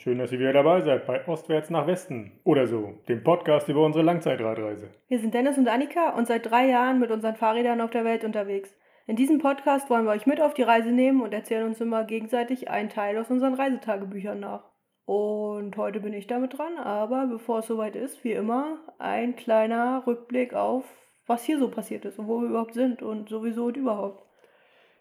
schön, dass ihr wieder dabei seid bei Ostwärts nach Westen oder so, dem Podcast über unsere Langzeitradreise. Wir sind Dennis und Annika und seit drei Jahren mit unseren Fahrrädern auf der Welt unterwegs. In diesem Podcast wollen wir euch mit auf die Reise nehmen und erzählen uns immer gegenseitig einen Teil aus unseren Reisetagebüchern nach. Und heute bin ich damit dran, aber bevor es soweit ist, wie immer, ein kleiner Rückblick auf, was hier so passiert ist und wo wir überhaupt sind und sowieso und überhaupt.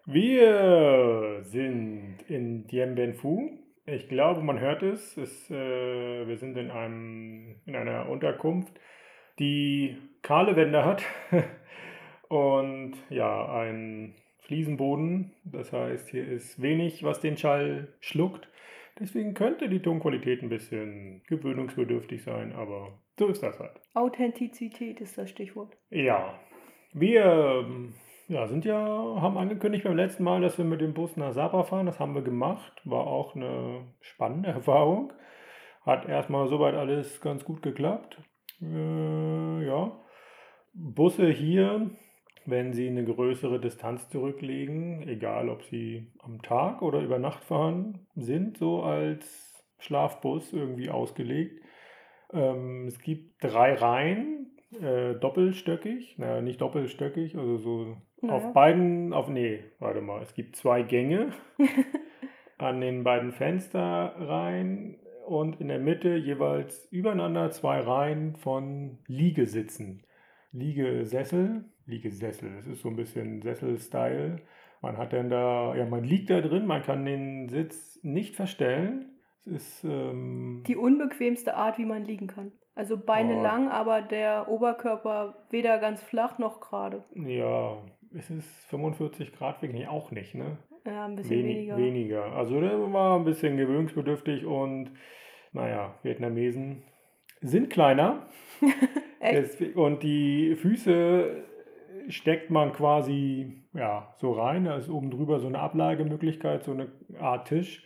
Wir sind in Dien Bien Phu. Ich glaube, man hört es. es äh, wir sind in, einem, in einer Unterkunft, die kahle Wände hat und ja, ein Fliesenboden. Das heißt, hier ist wenig, was den Schall schluckt. Deswegen könnte die Tonqualität ein bisschen gewöhnungsbedürftig sein, aber so ist das halt. Authentizität ist das Stichwort. Ja, wir ja, sind ja, haben angekündigt beim letzten Mal, dass wir mit dem Bus nach Sapa fahren. Das haben wir gemacht. War auch eine spannende Erfahrung. Hat erstmal soweit alles ganz gut geklappt. Äh, ja. Busse hier, wenn sie eine größere Distanz zurücklegen, egal ob sie am Tag oder über Nacht fahren, sind so als Schlafbus irgendwie ausgelegt. Ähm, es gibt drei Reihen, äh, doppelstöckig, naja, nicht doppelstöckig, also so naja. auf beiden, auf, nee, warte mal, es gibt zwei Gänge an den beiden Fensterreihen und in der Mitte jeweils übereinander zwei Reihen von Liegesitzen. Liegesessel, Liegesessel, das ist so ein bisschen Sessel-Style. Man hat dann da, ja, man liegt da drin, man kann den Sitz nicht verstellen. Es ist ähm, die unbequemste Art, wie man liegen kann. Also Beine oh. lang, aber der Oberkörper weder ganz flach noch gerade. Ja, es ist 45 Grad wirklich auch nicht, ne? Ja, ein bisschen Wenig, weniger. Weniger. Also der war ein bisschen gewöhnungsbedürftig und naja, Vietnamesen sind kleiner. Echt? und die Füße steckt man quasi ja, so rein. Da ist oben drüber so eine Ablagemöglichkeit, so eine Art Tisch.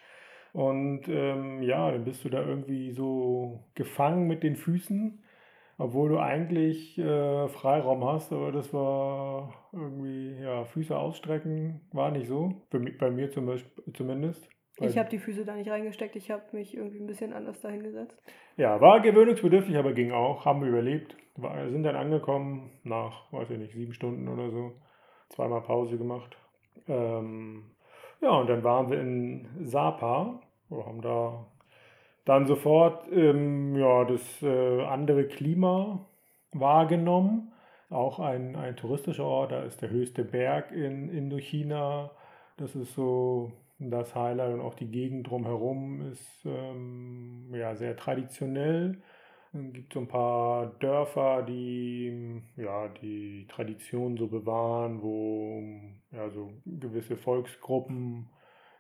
Und ähm, ja, dann bist du da irgendwie so gefangen mit den Füßen, obwohl du eigentlich äh, Freiraum hast, aber das war irgendwie, ja, Füße ausstrecken war nicht so, mich, bei mir zum Beispiel, zumindest. Ich habe die Füße da nicht reingesteckt, ich habe mich irgendwie ein bisschen anders dahingesetzt. Ja, war gewöhnungsbedürftig, aber ging auch, haben wir überlebt. War, sind dann angekommen nach, weiß ich nicht, sieben Stunden oder so, zweimal Pause gemacht. Ähm, ja, und dann waren wir in Sapa, wir haben da dann sofort ähm, ja, das äh, andere Klima wahrgenommen. Auch ein, ein touristischer Ort, da ist der höchste Berg in Indochina. Das ist so das Highlight und auch die Gegend drumherum ist ähm, ja, sehr traditionell. Es gibt so ein paar Dörfer, die ja, die Tradition so bewahren, wo ja, so gewisse Volksgruppen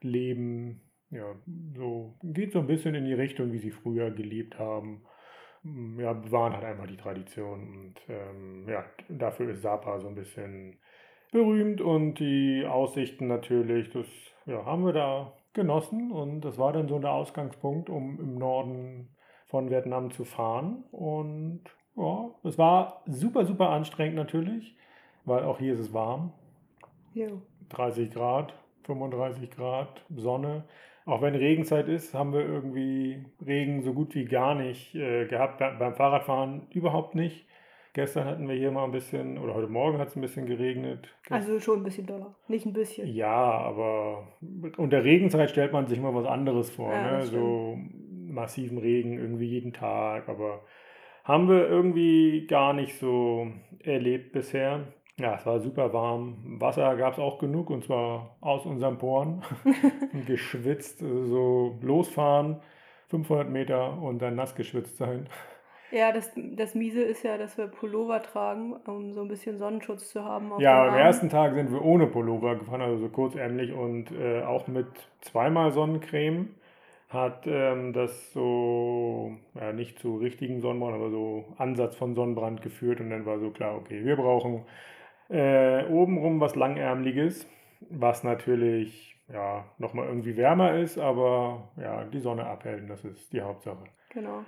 leben. Ja, so geht so ein bisschen in die Richtung, wie sie früher gelebt haben. Ja, bewahren halt einfach die Tradition. Und ähm, ja, dafür ist Sapa so ein bisschen berühmt und die Aussichten natürlich, das ja, haben wir da genossen und das war dann so der Ausgangspunkt, um im Norden von Vietnam zu fahren. Und ja, es war super, super anstrengend natürlich, weil auch hier ist es warm. Jo. 30 Grad, 35 Grad, Sonne. Auch wenn Regenzeit ist, haben wir irgendwie Regen so gut wie gar nicht äh, gehabt. Beim Fahrradfahren überhaupt nicht. Gestern hatten wir hier mal ein bisschen, oder heute Morgen hat es ein bisschen geregnet. Also schon ein bisschen doller, nicht ein bisschen. Ja, aber unter Regenzeit stellt man sich mal was anderes vor. Ja, ne? So massiven Regen irgendwie jeden Tag, aber haben wir irgendwie gar nicht so erlebt bisher. Ja, es war super warm. Wasser gab es auch genug und zwar aus unseren Poren. geschwitzt, also so losfahren, 500 Meter und dann nass geschwitzt sein. Ja, das, das Miese ist ja, dass wir Pullover tragen, um so ein bisschen Sonnenschutz zu haben. ja, am ersten Tag sind wir ohne Pullover gefahren, also so kurzärmlich und äh, auch mit zweimal Sonnencreme hat ähm, das so, ja, nicht zu richtigen Sonnenbrand, aber so Ansatz von Sonnenbrand geführt und dann war so klar, okay, wir brauchen äh, obenrum was Langärmliches, was natürlich ja, nochmal irgendwie wärmer ist, aber ja, die Sonne abhält, das ist die Hauptsache. Genau.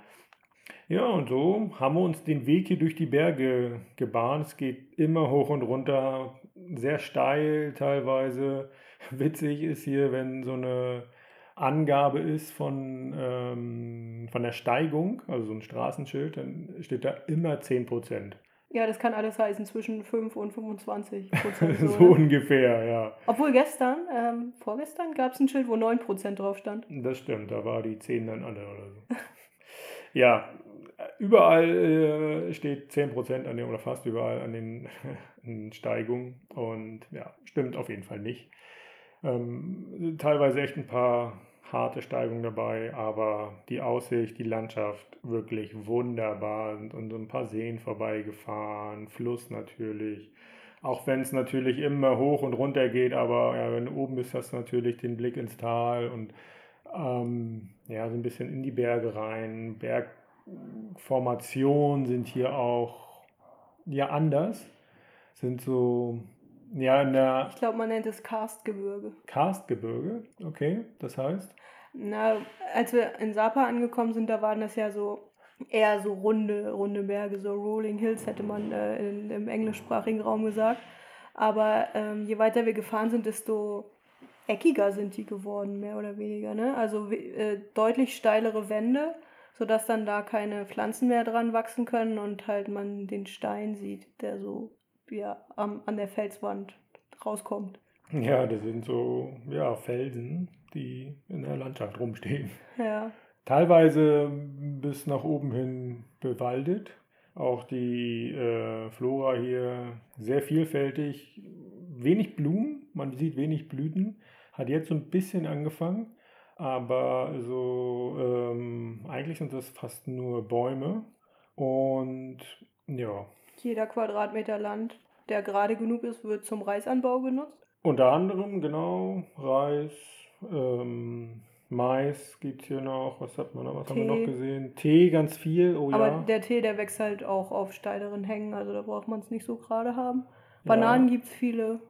Ja, und so haben wir uns den Weg hier durch die Berge gebahnt. Es geht immer hoch und runter, sehr steil teilweise. Witzig ist hier, wenn so eine Angabe ist von, ähm, von der Steigung, also so ein Straßenschild, dann steht da immer 10%. Ja, das kann alles heißen, zwischen 5 und 25 Prozent. so, ne? ungefähr, ja. Obwohl gestern, ähm, vorgestern, gab es ein Schild, wo 9 Prozent drauf stand. Das stimmt, da war die 10 dann alle oder so. ja, überall äh, steht 10% an den, oder fast überall an den, den Steigungen und ja, stimmt auf jeden Fall nicht. Ähm, teilweise echt ein paar harte Steigungen dabei, aber die Aussicht, die Landschaft wirklich wunderbar und, und so ein paar Seen vorbeigefahren, Fluss natürlich. Auch wenn es natürlich immer hoch und runter geht, aber ja, wenn du oben bist, hast du natürlich den Blick ins Tal und ähm, ja, so ein bisschen in die Berge rein. Bergformationen sind hier auch ja anders. Sind so, ja, in der Ich glaube, man nennt es Karstgebirge. Karstgebirge, okay, das heißt. Na, als wir in Sapa angekommen sind, da waren das ja so eher so runde, runde Berge, so Rolling Hills hätte man äh, in, im englischsprachigen Raum gesagt. Aber ähm, je weiter wir gefahren sind, desto eckiger sind die geworden, mehr oder weniger. Ne? Also äh, deutlich steilere Wände, sodass dann da keine Pflanzen mehr dran wachsen können und halt man den Stein sieht, der so ja, am, an der Felswand rauskommt. Ja, das sind so ja, Felsen, die in der Landschaft rumstehen. Ja. Teilweise bis nach oben hin bewaldet. Auch die äh, Flora hier sehr vielfältig. Wenig Blumen, man sieht wenig Blüten. Hat jetzt so ein bisschen angefangen, aber so ähm, eigentlich sind das fast nur Bäume. Und ja, Jeder Quadratmeter Land, der gerade genug ist, wird zum Reisanbau genutzt. Unter anderem, genau, Reis, ähm, Mais gibt es hier noch. Was hat man noch? Was haben wir Tee. noch gesehen? Tee ganz viel. Oh Aber ja. der Tee, der wächst halt auch auf steileren Hängen, also da braucht man es nicht so gerade haben. Ja. Bananen gibt es viele.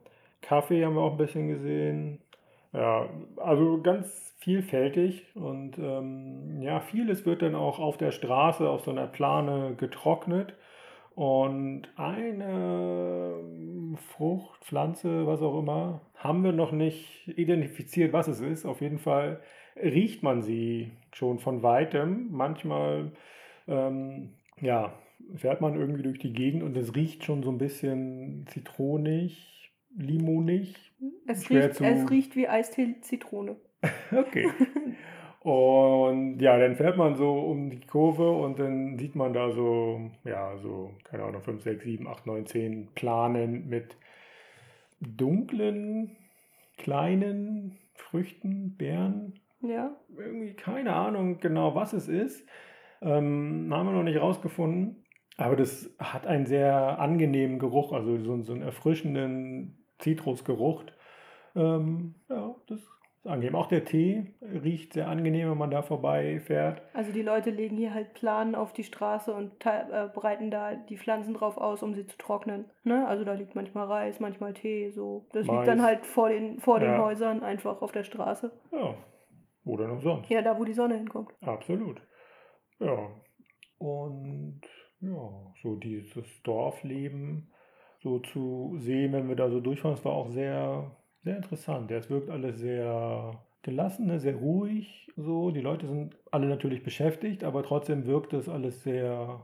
Kaffee haben wir auch ein bisschen gesehen. Ja, also ganz vielfältig und ähm, ja, vieles wird dann auch auf der Straße auf so einer Plane getrocknet und eine Frucht, Pflanze, was auch immer, haben wir noch nicht identifiziert, was es ist. Auf jeden Fall riecht man sie schon von weitem. Manchmal, ähm, ja, fährt man irgendwie durch die Gegend und es riecht schon so ein bisschen zitronig, limonig. Es riecht, es riecht wie Eistee Zitrone. Okay. Und ja, dann fährt man so um die Kurve und dann sieht man da so, ja, so, keine Ahnung, 5, 6, 7, 8, 9, 10 Planen mit dunklen, kleinen Früchten, Beeren. Ja. Irgendwie keine Ahnung genau, was es ist. Ähm, haben wir noch nicht rausgefunden. Aber das hat einen sehr angenehmen Geruch, also so, so einen erfrischenden Zitrusgeruch. Ähm, ja, das angenehm. Auch der Tee riecht sehr angenehm, wenn man da vorbeifährt. Also die Leute legen hier halt Planen auf die Straße und äh, breiten da die Pflanzen drauf aus, um sie zu trocknen. Ne? Also da liegt manchmal Reis, manchmal Tee, so. Das liegt dann Mais. halt vor den, vor den Ja. Häusern einfach auf der Straße. Ja, oder noch sonst. Ja, da wo die Sonne hinkommt. Absolut. Ja. Und ja, so dieses Dorfleben so zu sehen, wenn wir da so durchfahren, das war auch sehr, sehr interessant. Es wirkt alles sehr gelassen, ne, sehr ruhig. So, die Leute sind alle natürlich beschäftigt, aber trotzdem wirkt das alles sehr,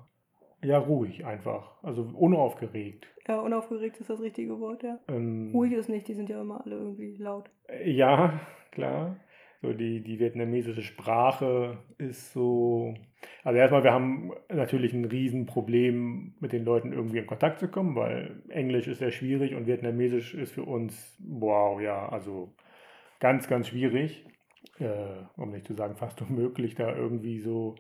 ja, ruhig einfach. Also unaufgeregt. Ja, unaufgeregt ist das richtige Wort, ja. Ähm, Ruhig ist nicht, die sind ja immer alle irgendwie laut. Ja, klar. So die, die vietnamesische Sprache ist so. Also erstmal, wir haben natürlich ein Riesenproblem, mit den Leuten irgendwie in Kontakt zu kommen, weil Englisch ist sehr schwierig und Vietnamesisch ist für uns, wow, ja, also ganz, ganz schwierig. Äh, um nicht zu sagen, fast unmöglich, da irgendwie so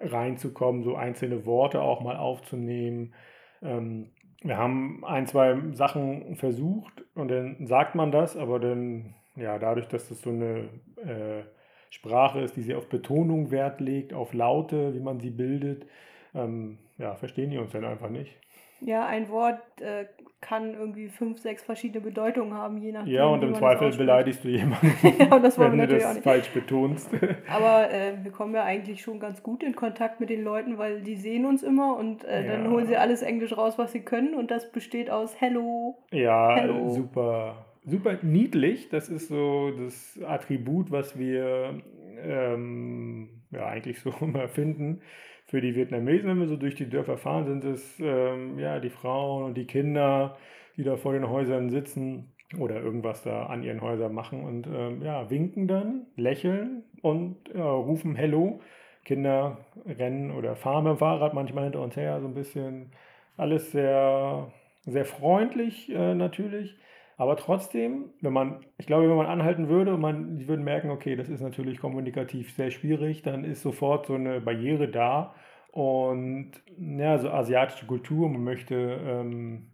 reinzukommen, so einzelne Worte auch mal aufzunehmen. Ähm, wir haben ein, zwei Sachen versucht und dann sagt man das, aber dann, ja, dadurch, dass das so eine äh, Sprache ist, die sehr auf Betonung Wert legt, auf Laute, wie man sie bildet, ähm, ja, verstehen die uns dann einfach nicht. Ja, ein Wort äh, kann irgendwie fünf, sechs verschiedene Bedeutungen haben, je nachdem. Ja, und im Zweifel beleidigst du jemanden, Ja, und das wenn du das falsch betonst. Aber äh, wir kommen ja eigentlich schon ganz gut in Kontakt mit den Leuten, weil die sehen uns immer und äh, dann Ja. holen sie alles Englisch raus, was sie können. Und das besteht aus Hello. Ja, Hello. super, super niedlich. Das ist so das Attribut, was wir ähm, ja eigentlich so immer finden. Für die Vietnamesen, wenn wir so durch die Dörfer fahren, sind es ähm, ja die Frauen und die Kinder, die da vor den Häusern sitzen oder irgendwas da an ihren Häusern machen und ähm, ja, winken dann, lächeln und ja, rufen Hello. Kinder rennen oder fahren mit dem Fahrrad manchmal hinter uns her, so ein bisschen alles sehr, sehr freundlich äh, natürlich. Aber trotzdem, wenn man, ich glaube, wenn man anhalten würde und man, die würden merken, okay, das ist natürlich kommunikativ sehr schwierig, dann ist sofort so eine Barriere da. Und ja, so asiatische Kultur, man möchte, ähm,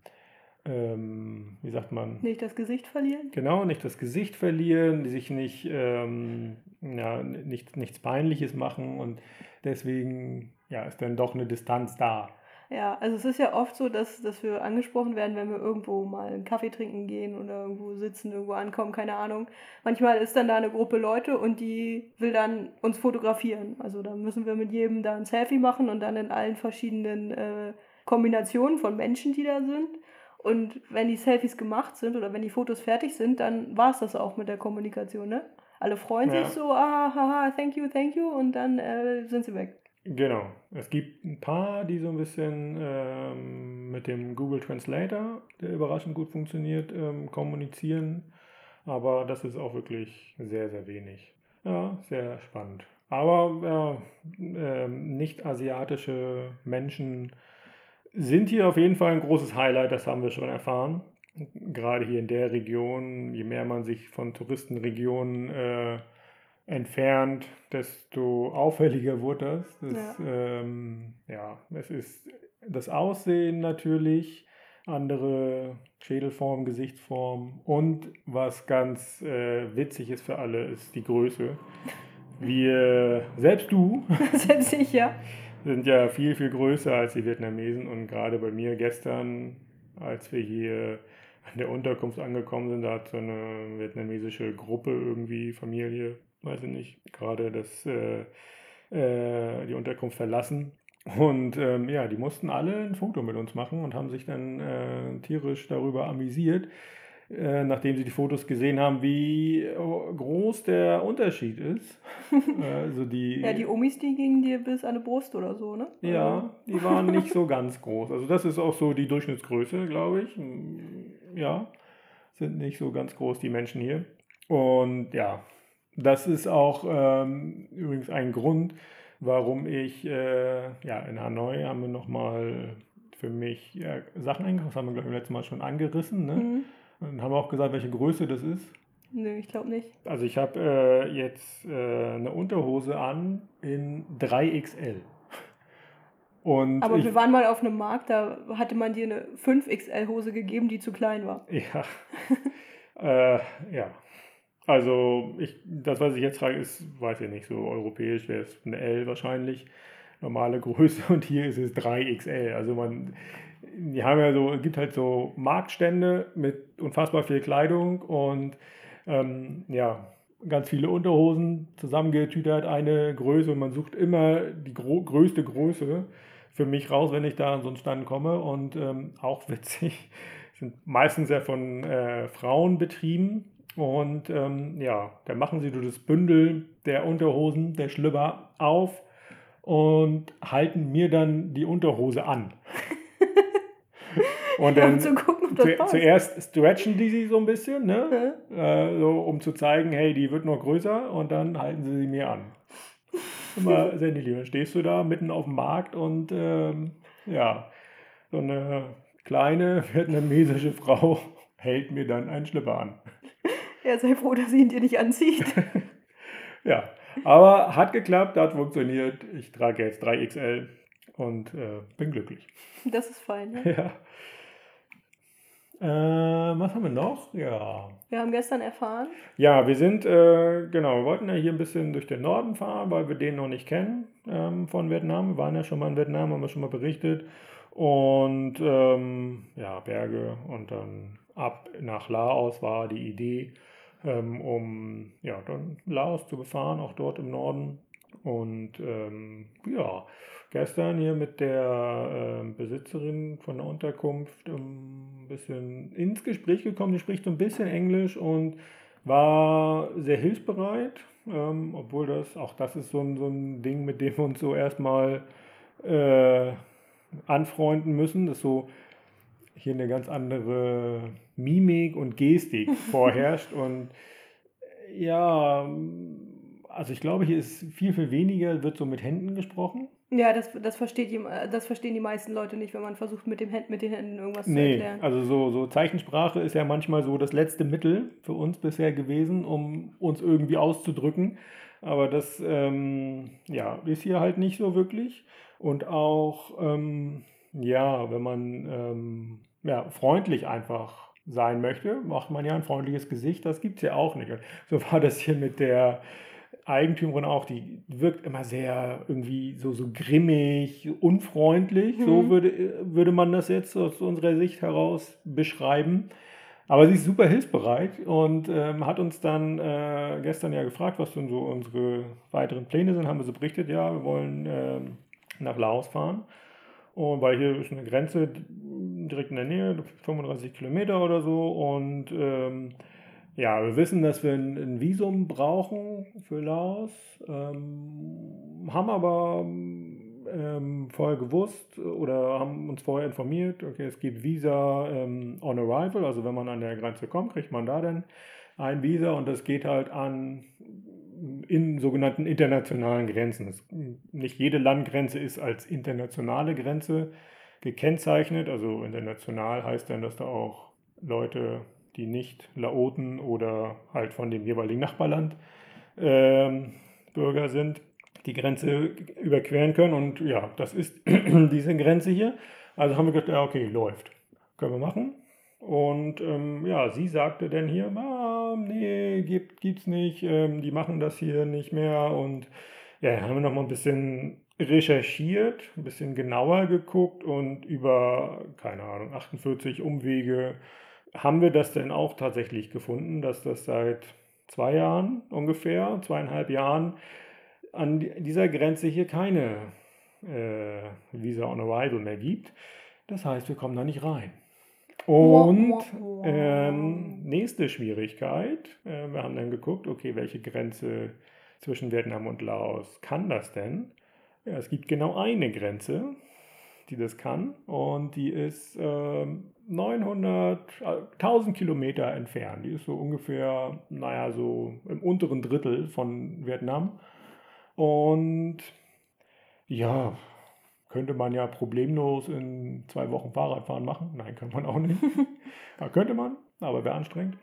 ähm, wie sagt man? Nicht das Gesicht verlieren? Genau, nicht das Gesicht verlieren, sich nicht, ähm, ja, nicht, nichts Peinliches machen und deswegen ja, ist dann doch eine Distanz da. Ja, also es ist ja oft so, dass, dass wir angesprochen werden, wenn wir irgendwo mal einen Kaffee trinken gehen oder irgendwo sitzen, irgendwo ankommen, keine Ahnung. Manchmal ist dann da eine Gruppe Leute und die will dann uns fotografieren. Also da müssen wir mit jedem da ein Selfie machen und dann in allen verschiedenen äh, Kombinationen von Menschen, die da sind. Und wenn die Selfies gemacht sind oder wenn die Fotos fertig sind, dann war es das auch mit der Kommunikation, ne? Alle freuen ja. sich so, ah, haha, thank you, thank you und dann äh, sind sie weg. Genau. Es gibt ein paar, die so ein bisschen ähm, mit dem Google Translator, der überraschend gut funktioniert, ähm, kommunizieren. Aber das ist auch wirklich sehr, sehr wenig. Ja, sehr spannend. Aber äh, äh, nicht-asiatische Menschen sind hier auf jeden Fall ein großes Highlight, das haben wir schon erfahren. Gerade hier in der Region, je mehr man sich von Touristenregionen äh, entfernt, desto auffälliger wurde das. das ja. Ähm, ja, es ist das Aussehen natürlich, andere Schädelform, Gesichtsform und was ganz äh, witzig ist für alle, ist die Größe. Wir, selbst du, selbst ich, ja. sind ja viel, viel größer als die Vietnamesen und gerade bei mir gestern, als wir hier an der Unterkunft angekommen sind, da hat so eine vietnamesische Gruppe irgendwie, Familie, weiß ich nicht, gerade das, äh, äh, die Unterkunft verlassen. Und ähm, ja, die mussten alle ein Foto mit uns machen und haben sich dann äh, tierisch darüber amüsiert, äh, nachdem sie die Fotos gesehen haben, wie groß der Unterschied ist. also die, ja, die Omis, die gingen dir bis an die Brust oder so, ne? Ja, die waren nicht so ganz groß. Also das ist auch so die Durchschnittsgröße, glaube ich. Ja, sind nicht so ganz groß die Menschen hier. Und ja, das ist auch ähm, übrigens ein Grund, warum ich, äh, ja, in Hanoi haben wir nochmal für mich ja, Sachen eingekauft, das haben wir, glaube ich, letztes Mal schon angerissen. Ne? Mhm. Und haben wir auch gesagt, welche Größe das ist. Nö, ich glaube nicht. Also ich habe äh, jetzt äh, eine Unterhose an in 3XL. Und Aber ich, wir waren mal auf einem Markt, da hatte man dir eine 5XL-Hose gegeben, die zu klein war. Ja. äh, ja, also, ich, das, was ich jetzt trage, ist, weiß ich nicht, so europäisch wäre es eine L wahrscheinlich, normale Größe und hier ist es 3XL. Also man, die haben ja so, es gibt halt so Marktstände mit unfassbar viel Kleidung und ähm, ja, ganz viele Unterhosen zusammengetütert, eine Größe und man sucht immer die größte Größe für mich raus, wenn ich da an so einen Stand komme und ähm, auch witzig, sind meistens ja von äh, Frauen betrieben und ähm, ja, dann machen sie das Bündel der Unterhosen, der Schlüpper auf und halten mir dann die Unterhose an. Und dann um zu gucken, zu, zuerst stretchen die sie so ein bisschen, ne? Ja. Äh, so, um zu zeigen, hey, die wird noch größer und dann halten sie sie mir an. Immer sehr niedlich. Dann stehst du da mitten auf dem Markt und ähm, ja, so eine kleine vietnamesische Frau hält mir dann einen Schlipper an. Ja, sei froh, dass sie ihn dir nicht anzieht. ja, aber hat geklappt, hat funktioniert. Ich trage jetzt 3XL und äh, bin glücklich. Das ist fein, ne? ja. Äh, was haben wir noch? Ja. Wir haben gestern erfahren. Ja, wir sind, äh, genau, wir wollten ja hier ein bisschen durch den Norden fahren, weil wir den noch nicht kennen ähm, von Vietnam. Wir waren ja schon mal in Vietnam, haben wir schon mal berichtet. Und ähm, ja, Berge und dann ab nach Laos war die Idee, ähm, um ja, dann Laos zu befahren, auch dort im Norden. Und ähm, ja, gestern hier mit der äh, Besitzerin von der Unterkunft ähm, ein bisschen ins Gespräch gekommen. Die spricht so ein bisschen Englisch und war sehr hilfsbereit, ähm, obwohl das, auch das ist so ein, so ein Ding, mit dem wir uns so erstmal äh, anfreunden müssen, dass so hier eine ganz andere Mimik und Gestik vorherrscht und ja, also ich glaube, hier ist viel, viel weniger, wird so mit Händen gesprochen. Ja, das, das, versteht das verstehen die meisten Leute nicht, wenn man versucht, mit, dem Händ, mit den Händen irgendwas nee, zu erklären. Also so, so Zeichensprache ist ja manchmal so das letzte Mittel für uns bisher gewesen, um uns irgendwie auszudrücken. Aber das ähm, ja, ist hier halt nicht so wirklich. Und auch, ähm, ja, wenn man ähm, ja, freundlich einfach sein möchte, macht man ja ein freundliches Gesicht. Das gibt es ja auch nicht. Und so war das hier mit der Eigentümerin auch, die wirkt immer sehr irgendwie so, so grimmig, unfreundlich, mhm. so würde, würde man das jetzt aus unserer Sicht heraus beschreiben. Aber sie ist super hilfsbereit und ähm, hat uns dann äh, gestern ja gefragt, was denn so unsere weiteren Pläne sind. Haben wir so berichtet, ja, wir wollen äh, nach Laos fahren. Und weil hier ist eine Grenze direkt in der Nähe, 35 Kilometer oder so. Und ähm, ja, wir wissen, dass wir ein, ein Visum brauchen für Laos, ähm, haben aber ähm, vorher gewusst oder haben uns vorher informiert, okay, es gibt Visa ähm, on Arrival, also wenn man an der Grenze kommt, kriegt man da dann ein Visa. Und das geht halt an in sogenannten internationalen Grenzen. Nicht jede Landgrenze ist als internationale Grenze gekennzeichnet, also international heißt dann, dass da auch Leute die nicht Laoten oder halt von dem jeweiligen Nachbarland ähm, Bürger sind, die Grenze überqueren können. Und ja, das ist diese Grenze hier. Also haben wir gedacht, ja, okay, läuft. Können wir machen. Und ähm, ja, sie sagte dann hier, ah, nee, gibt, gibt's nicht, ähm, die machen das hier nicht mehr. Und ja, haben wir noch mal ein bisschen recherchiert, ein bisschen genauer geguckt und über, keine Ahnung, 48 Umwege haben wir das denn auch tatsächlich gefunden, dass das seit zwei Jahren ungefähr, zweieinhalb Jahren, an dieser Grenze hier keine äh, Visa on Arrival mehr gibt. Das heißt, wir kommen da nicht rein. Und ähm, nächste Schwierigkeit, äh, wir haben dann geguckt, okay, welche Grenze zwischen Vietnam und Laos kann das denn? Ja, es gibt genau eine Grenze, die das kann und die ist äh, 900, 1000 Kilometer entfernt. Die ist so ungefähr, naja, so im unteren Drittel von Vietnam. Und ja, könnte man ja problemlos in zwei Wochen Fahrradfahren machen. Nein, könnte man auch nicht. ja, könnte man, aber wäre anstrengend.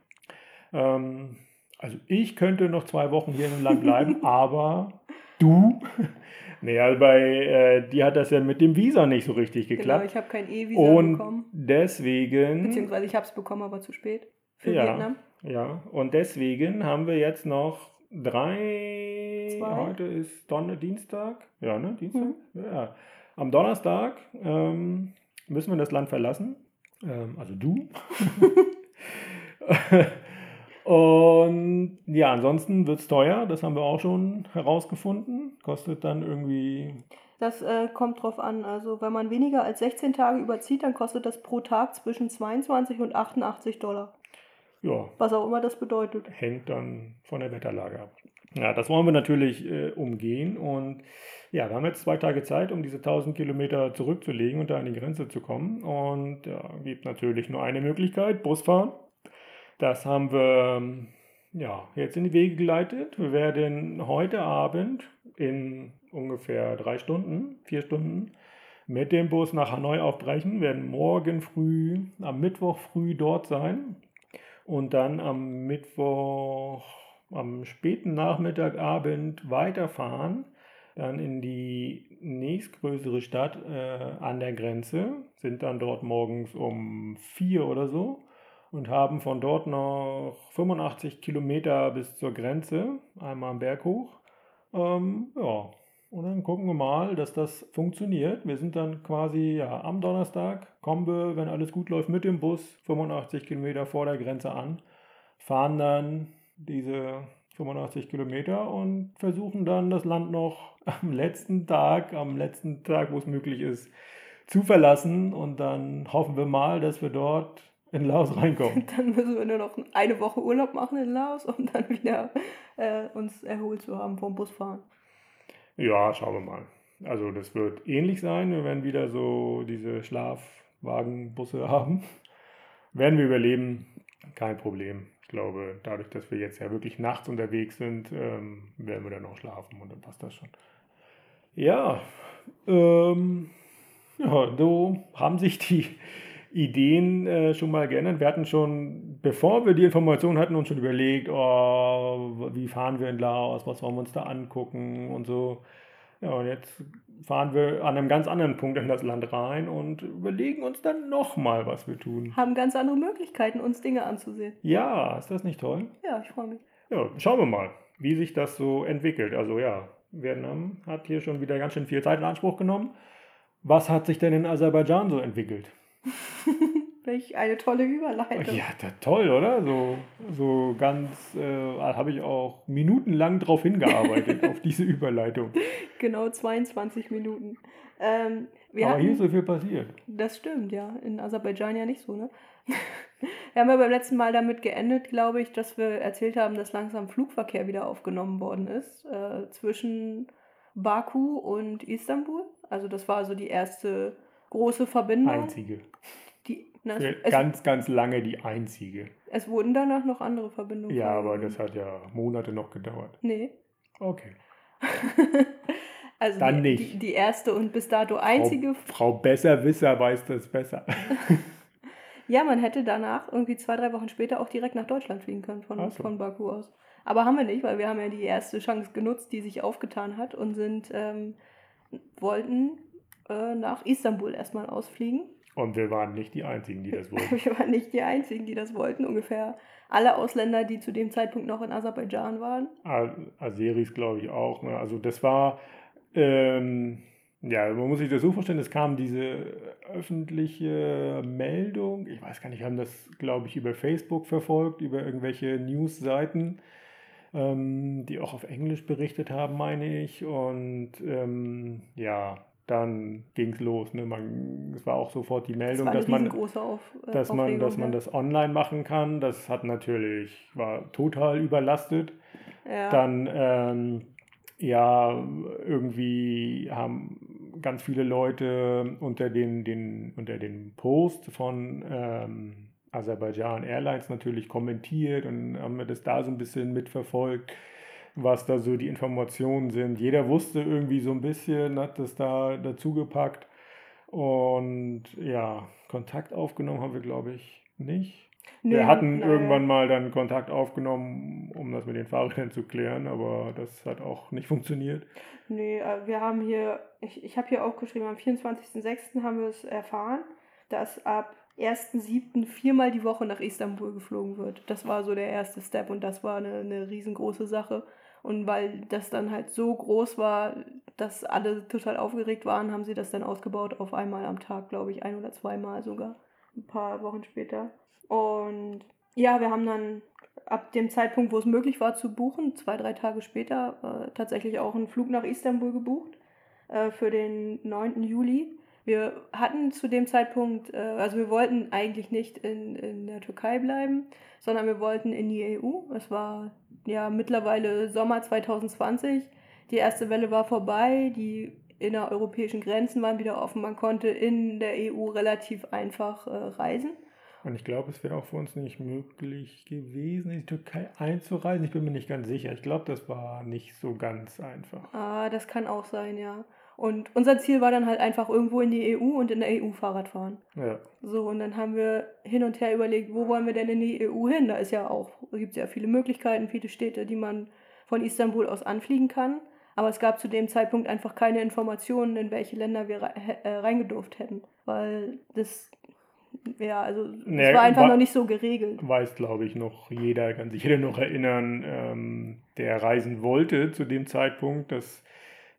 Ähm, also ich könnte noch zwei Wochen hier im Land bleiben, aber du naja, bei äh, die hat das ja mit dem Visa nicht so richtig genau, geklappt. Genau, ich habe kein E-Visa bekommen. Deswegen. Beziehungsweise ich habe es bekommen, aber zu spät für ja, Vietnam. Ja, und deswegen haben wir jetzt noch drei. Zwei? Heute ist Donner Dienstag. Ja, ne? Dienstag? Mhm. Ja. Am Donnerstag ähm, müssen wir das Land verlassen. Ähm, also du. Und ja, ansonsten wird es teuer, das haben wir auch schon herausgefunden. Kostet dann irgendwie. Das äh, kommt drauf an. Also, wenn man weniger als 16 Tage überzieht, dann kostet das pro Tag zwischen 22 und 88 Dollar. Ja. Was auch immer das bedeutet. Hängt dann von der Wetterlage ab. Ja, das wollen wir natürlich äh, umgehen. Und ja, wir haben jetzt zwei Tage Zeit, um diese 1000 Kilometer zurückzulegen und da an die Grenze zu kommen. Und ja, gibt natürlich nur eine Möglichkeit: Busfahren. Das haben wir ja, jetzt in die Wege geleitet. Wir werden heute Abend in ungefähr drei Stunden, vier Stunden mit dem Bus nach Hanoi aufbrechen, werden morgen früh, am Mittwoch früh dort sein und dann am Mittwoch, am späten Nachmittagabend weiterfahren, dann in die nächstgrößere Stadt äh, an der Grenze, sind dann dort morgens um vier oder so und haben von dort noch 85 Kilometer bis zur Grenze, einmal am Berg hoch. Ähm, ja, und dann gucken wir mal, dass das funktioniert. Wir sind dann quasi ja, am Donnerstag, kommen wir, wenn alles gut läuft, mit dem Bus 85 Kilometer vor der Grenze an, fahren dann diese 85 Kilometer und versuchen dann das Land noch am letzten Tag, am letzten Tag, wo es möglich ist, zu verlassen. Und dann hoffen wir mal, dass wir dort in Laos reinkommen. Dann müssen wir nur noch eine Woche Urlaub machen in Laos, um dann wieder äh, uns erholt zu haben vom Busfahren. Ja, schauen wir mal. Also das wird ähnlich sein. Wir werden wieder so diese Schlafwagenbusse haben. Werden wir überleben, kein Problem. Glaube, dadurch, dass wir jetzt ja wirklich nachts unterwegs sind, ähm, werden wir dann noch schlafen und dann passt das schon. Ja, ähm, ja, so haben sich die Ideen äh, schon mal geändert. Wir hatten schon, bevor wir die Informationen hatten, uns schon überlegt, oh, wie fahren wir in Laos, was wollen wir uns da angucken und so. Ja, und jetzt fahren wir an einem ganz anderen Punkt in das Land rein und überlegen uns dann nochmal, was wir tun. Haben ganz andere Möglichkeiten, uns Dinge anzusehen. Ja, ist das nicht toll? Ja, ich freue mich. Ja, schauen wir mal, wie sich das so entwickelt. Also ja, Vietnam hat hier schon wieder ganz schön viel Zeit in Anspruch genommen. Was hat sich denn in Aserbaidschan so entwickelt? Welch eine tolle Überleitung. Ja, da, toll, oder? So, so ganz, äh, habe ich auch minutenlang drauf hingearbeitet, auf diese Überleitung. Genau 22 Minuten. Ähm, Aber hatten, hier ist so viel passiert. Das stimmt, ja. In Aserbaidschan ja nicht so, ne? wir haben ja beim letzten Mal damit geendet, glaube ich, dass wir erzählt haben, dass langsam Flugverkehr wieder aufgenommen worden ist äh, zwischen Baku und Istanbul. Also das war so die erste große Verbindung. Einzige. Na, Für es, ganz, ganz lange die einzige. es wurden danach noch andere Verbindungen. Ja, aber das hat ja Monate noch gedauert. Nee. Okay. also Dann die, nicht. Die, die erste und bis dato einzige. Frau, Frau Besserwisser weiß das besser. Ja, man hätte danach irgendwie zwei, drei Wochen später auch direkt nach Deutschland fliegen können von, so. von Baku aus. Aber haben wir nicht, weil wir haben ja die erste Chance genutzt, die sich aufgetan hat und sind, ähm, wollten äh, nach Istanbul erstmal ausfliegen. Und wir waren nicht die Einzigen, die das wollten. Wir waren nicht die Einzigen, die das wollten. Ungefähr alle Ausländer, die zu dem Zeitpunkt noch in Aserbaidschan waren. Aseris glaube ich auch. Ne? Also das war, ähm, ja, man muss sich das so vorstellen, es kam diese öffentliche Meldung, ich weiß gar nicht, haben das, glaube ich, über Facebook verfolgt, über irgendwelche Newsseiten, ähm, die auch auf Englisch berichtet haben, meine ich. Und ähm, ja, dann ging es los. Ne? Man, es war auch sofort die Das Meldung, eine dass man Auf, äh, dass man, dass man das online machen kann. Das hat natürlich, war total überlastet. Ja. Dann, ähm, ja, irgendwie haben ganz viele Leute unter den, den, unter den Post von ähm, Aserbaidschan Airlines natürlich kommentiert und haben wir das da so ein bisschen mitverfolgt, was da so die Informationen sind. Jeder wusste irgendwie so ein bisschen, hat das da dazu gepackt. Und ja, Kontakt aufgenommen haben wir, glaube ich, nicht. Nee, wir hatten nein. irgendwann mal dann Kontakt aufgenommen, um das mit den Fahrrädern zu klären, aber das hat auch nicht funktioniert. Nee, äh, wir haben hier, ich, ich habe hier auch geschrieben, am 24.06. haben wir es erfahren, dass ab 1.07. viermal die Woche nach Istanbul geflogen wird. Das war so der erste Step und das war eine, eine riesengroße Sache. Und weil das dann halt so groß war, dass alle total aufgeregt waren, haben sie das dann ausgebaut auf einmal am Tag, glaube ich, ein oder zweimal sogar, ein paar Wochen später. Und ja, wir haben dann ab dem Zeitpunkt, wo es möglich war zu buchen, zwei, drei Tage später, äh, tatsächlich auch einen Flug nach Istanbul gebucht äh, für den 9. Juli. Wir hatten zu dem Zeitpunkt, äh, also wir wollten eigentlich nicht in, in der Türkei bleiben, sondern wir wollten in die EU. Es war ja mittlerweile Sommer 2020. Die erste Welle war vorbei, die innereuropäischen Grenzen waren wieder offen. Man konnte in der EU relativ einfach äh, reisen. Und ich glaube, es wäre auch für uns nicht möglich gewesen, in die Türkei einzureisen. Ich bin mir nicht ganz sicher. Ich glaube, das war nicht so ganz einfach. Ah, das kann auch sein, ja. Und unser Ziel war dann halt einfach irgendwo in die EU und in der EU Fahrrad fahren. Ja, So, und dann haben wir hin und her überlegt, wo wollen wir denn in die EU hin? Da ist ja auch, gibt es ja viele Möglichkeiten, viele Städte, die man von Istanbul aus anfliegen kann. Aber es gab zu dem Zeitpunkt einfach keine Informationen, in welche Länder wir äh, reingedurft hätten. Weil das, ja, also es Nee, war einfach wa- noch nicht so geregelt. weiß, glaube ich, noch jeder, kann sich jeder noch erinnern, ähm, der reisen wollte zu dem Zeitpunkt, dass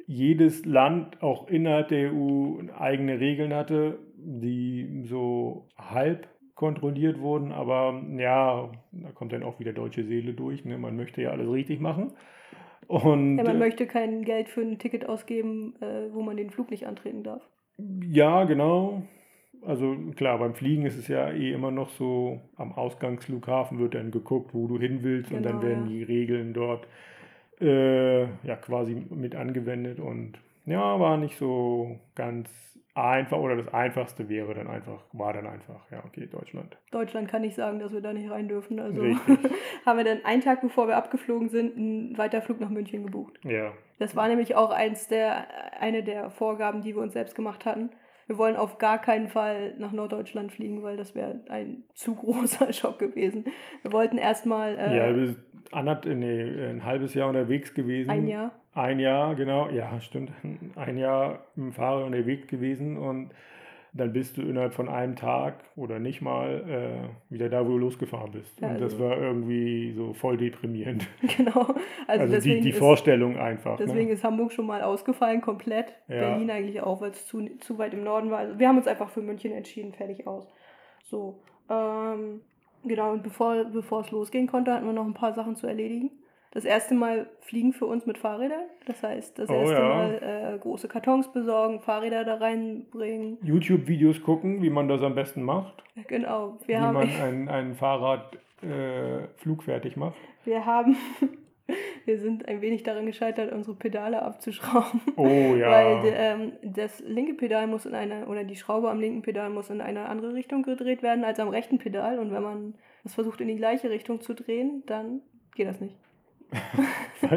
jedes Land auch innerhalb der EU eigene Regeln hatte, die so halb kontrolliert wurden, aber ja, da kommt dann auch wieder deutsche Seele durch. Ne? Man möchte ja alles richtig machen. Und Ja, man äh, möchte kein Geld für ein Ticket ausgeben, äh, wo man den Flug nicht antreten darf. Ja, genau. also klar, beim Fliegen ist es ja eh immer noch so, am Ausgangsflughafen wird dann geguckt, wo du hin willst und dann Genau, werden ja. die Regeln dort äh, ja quasi mit angewendet und ja, war nicht so ganz einfach oder das Einfachste wäre dann einfach, war dann einfach, ja, okay, Deutschland. Deutschland kann nicht sagen, dass wir da nicht rein dürfen. Also haben wir dann einen Tag bevor wir abgeflogen sind, einen Weiterflug nach München gebucht. Ja, Das war nämlich auch eins der, eine der Vorgaben, die wir uns selbst gemacht hatten. Wir wollen auf gar keinen Fall nach Norddeutschland fliegen, weil das wäre ein zu großer Schock gewesen. Wir wollten erstmal äh, ja, wir sind anderth, nee, ein halbes Jahr unterwegs gewesen. ein Jahr. Ein Jahr, genau, ja, stimmt. Ein Jahr im Fahrrad unterwegs gewesen und dann bist du innerhalb von einem Tag oder nicht mal äh, wieder da, wo du losgefahren bist. Ja, und das also- war irgendwie so voll deprimierend. Genau. Also, Also, die, die ist, Vorstellung einfach. deswegen ne? ist Hamburg schon mal ausgefallen, komplett. Ja. Berlin eigentlich auch, weil es zu, zu weit im Norden war. Also wir haben uns einfach für München entschieden, fertig aus. So. Ähm, genau, und bevor, bevor es losgehen konnte, hatten wir noch ein paar Sachen zu erledigen. Das erste Mal fliegen für uns mit Fahrrädern. Das heißt, das Oh erste ja. Mal äh, große Kartons besorgen, Fahrräder da reinbringen. YouTube-Videos gucken, wie man das am besten macht. Genau. Wir wie haben, man ein, ein Fahrrad äh, flugfertig macht. wir haben, wir sind ein wenig daran gescheitert, unsere Pedale abzuschrauben. Oh ja. Weil ähm, das linke Pedal muss in einer, oder die Schraube am linken Pedal muss in eine andere Richtung gedreht werden als am rechten Pedal. Und wenn man das versucht in die gleiche Richtung zu drehen, dann geht das nicht.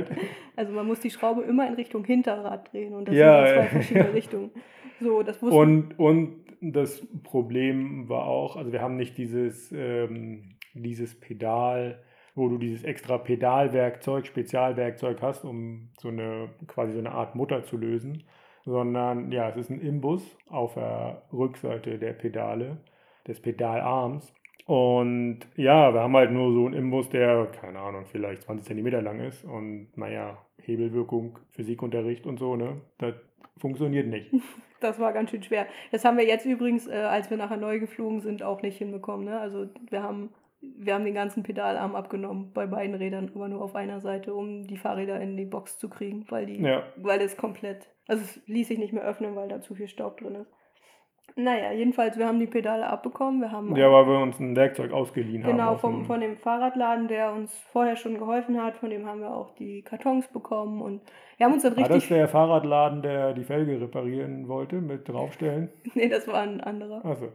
Also man muss die Schraube immer in Richtung Hinterrad drehen und das Ja, sind zwei verschiedene ja. Richtungen. So, das wussten Und, und das Problem war auch, also wir haben nicht dieses, ähm, dieses Pedal, wo du dieses extra Pedalwerkzeug, Spezialwerkzeug hast, um so eine quasi so eine Art Mutter zu lösen, sondern ja, es ist ein Imbus auf der Rückseite der Pedale, des Pedalarms. Und ja, wir haben halt nur so einen Imbus, der, keine Ahnung, vielleicht 20 Zentimeter lang ist. Und naja, Hebelwirkung, Physikunterricht und so, ne? Das funktioniert nicht. Das war ganz schön schwer. Das haben wir jetzt übrigens, äh, als wir nachher neu geflogen sind, auch nicht hinbekommen. Ne? Also wir haben, wir haben den ganzen Pedalarm abgenommen bei beiden Rädern, aber nur auf einer Seite, um die Fahrräder in die Box zu kriegen, weil die, Ja. weil es komplett, also es ließ sich nicht mehr öffnen, weil da zu viel Staub drin ist. Naja, jedenfalls, wir haben die Pedale abbekommen. Wir haben Ja, weil wir uns ein Werkzeug ausgeliehen haben. Genau, vom, dem- von dem Fahrradladen, der uns vorher schon geholfen hat, von dem haben wir auch die Kartons bekommen und wir haben uns dann War das richtig. der Fahrradladen, der die Felge reparieren wollte, mit draufstellen? nee, das war ein anderer. Achso,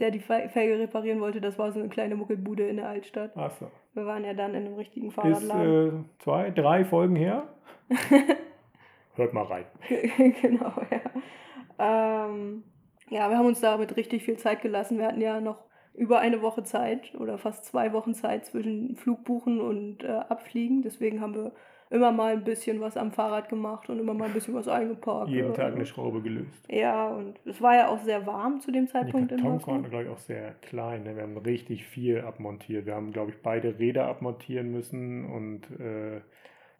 Der die Fe- Felge reparieren wollte, das war so eine kleine Muckelbude in der Altstadt. achso. Wir waren ja dann in einem richtigen Ist Fahrradladen. äh, zwei, drei Folgen her? Hört mal rein. genau, ja. Ähm, ja, wir haben uns damit richtig viel Zeit gelassen. Wir hatten ja noch über eine Woche Zeit oder fast zwei Wochen Zeit zwischen Flugbuchen und äh, Abfliegen. Deswegen haben wir immer mal ein bisschen was am Fahrrad gemacht und immer mal ein bisschen was eingeparkt. Jeden oder Tag eine Schraube gelöst. Ja, und es war ja auch sehr warm zu dem Die Zeitpunkt in Kartons waren, glaube ich, auch sehr klein. Ne? Wir haben richtig viel abmontiert. Wir haben, glaube ich, beide Räder abmontieren müssen und äh,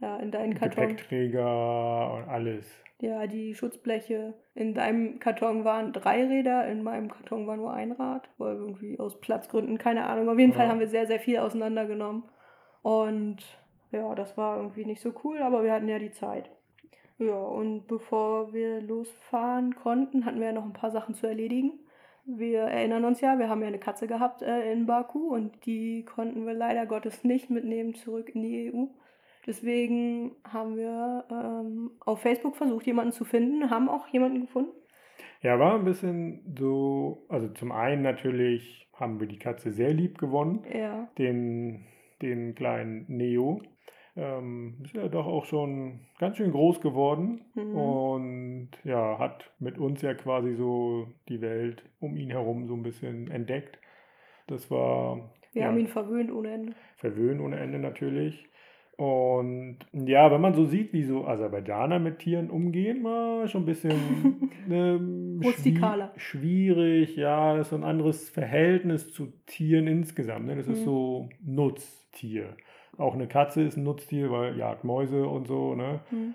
Ja, in deinen Karton. Gepäckträger und alles. Ja, die Schutzbleche. In deinem Karton waren drei Räder, in meinem Karton war nur ein Rad, weil irgendwie aus Platzgründen, keine Ahnung. Auf jeden Fall Ja. haben wir sehr, sehr viel auseinandergenommen. Und ja, das war irgendwie nicht so cool, aber wir hatten ja die Zeit. Ja, und bevor wir losfahren konnten, hatten wir ja noch ein paar Sachen zu erledigen. Wir erinnern uns ja, wir haben ja eine Katze gehabt äh, in Baku und die konnten wir leider Gottes nicht mitnehmen zurück in die EU. Deswegen haben wir ähm, auf Facebook versucht, jemanden zu finden, haben auch jemanden gefunden. Ja, war ein bisschen so, also zum einen natürlich haben wir die Katze sehr lieb gewonnen. Ja, den, den kleinen Neo. Ähm, ist ja doch auch schon ganz schön groß geworden Mhm. und ja, hat mit uns ja quasi so die Welt um ihn herum so ein bisschen entdeckt. Das war wir ja, haben ihn verwöhnt ohne Ende. verwöhnen ohne Ende natürlich. Und ja, wenn man so sieht, wie so Aserbaidschaner mit Tieren umgehen, war schon ein bisschen ähm, schwi- schwierig. Ja, das ist so ein anderes Verhältnis zu Tieren insgesamt. Ne? Das ist Mhm. so Nutztier. Auch eine Katze ist ein Nutztier, weil jagt Mäuse und so. Ne? Hm.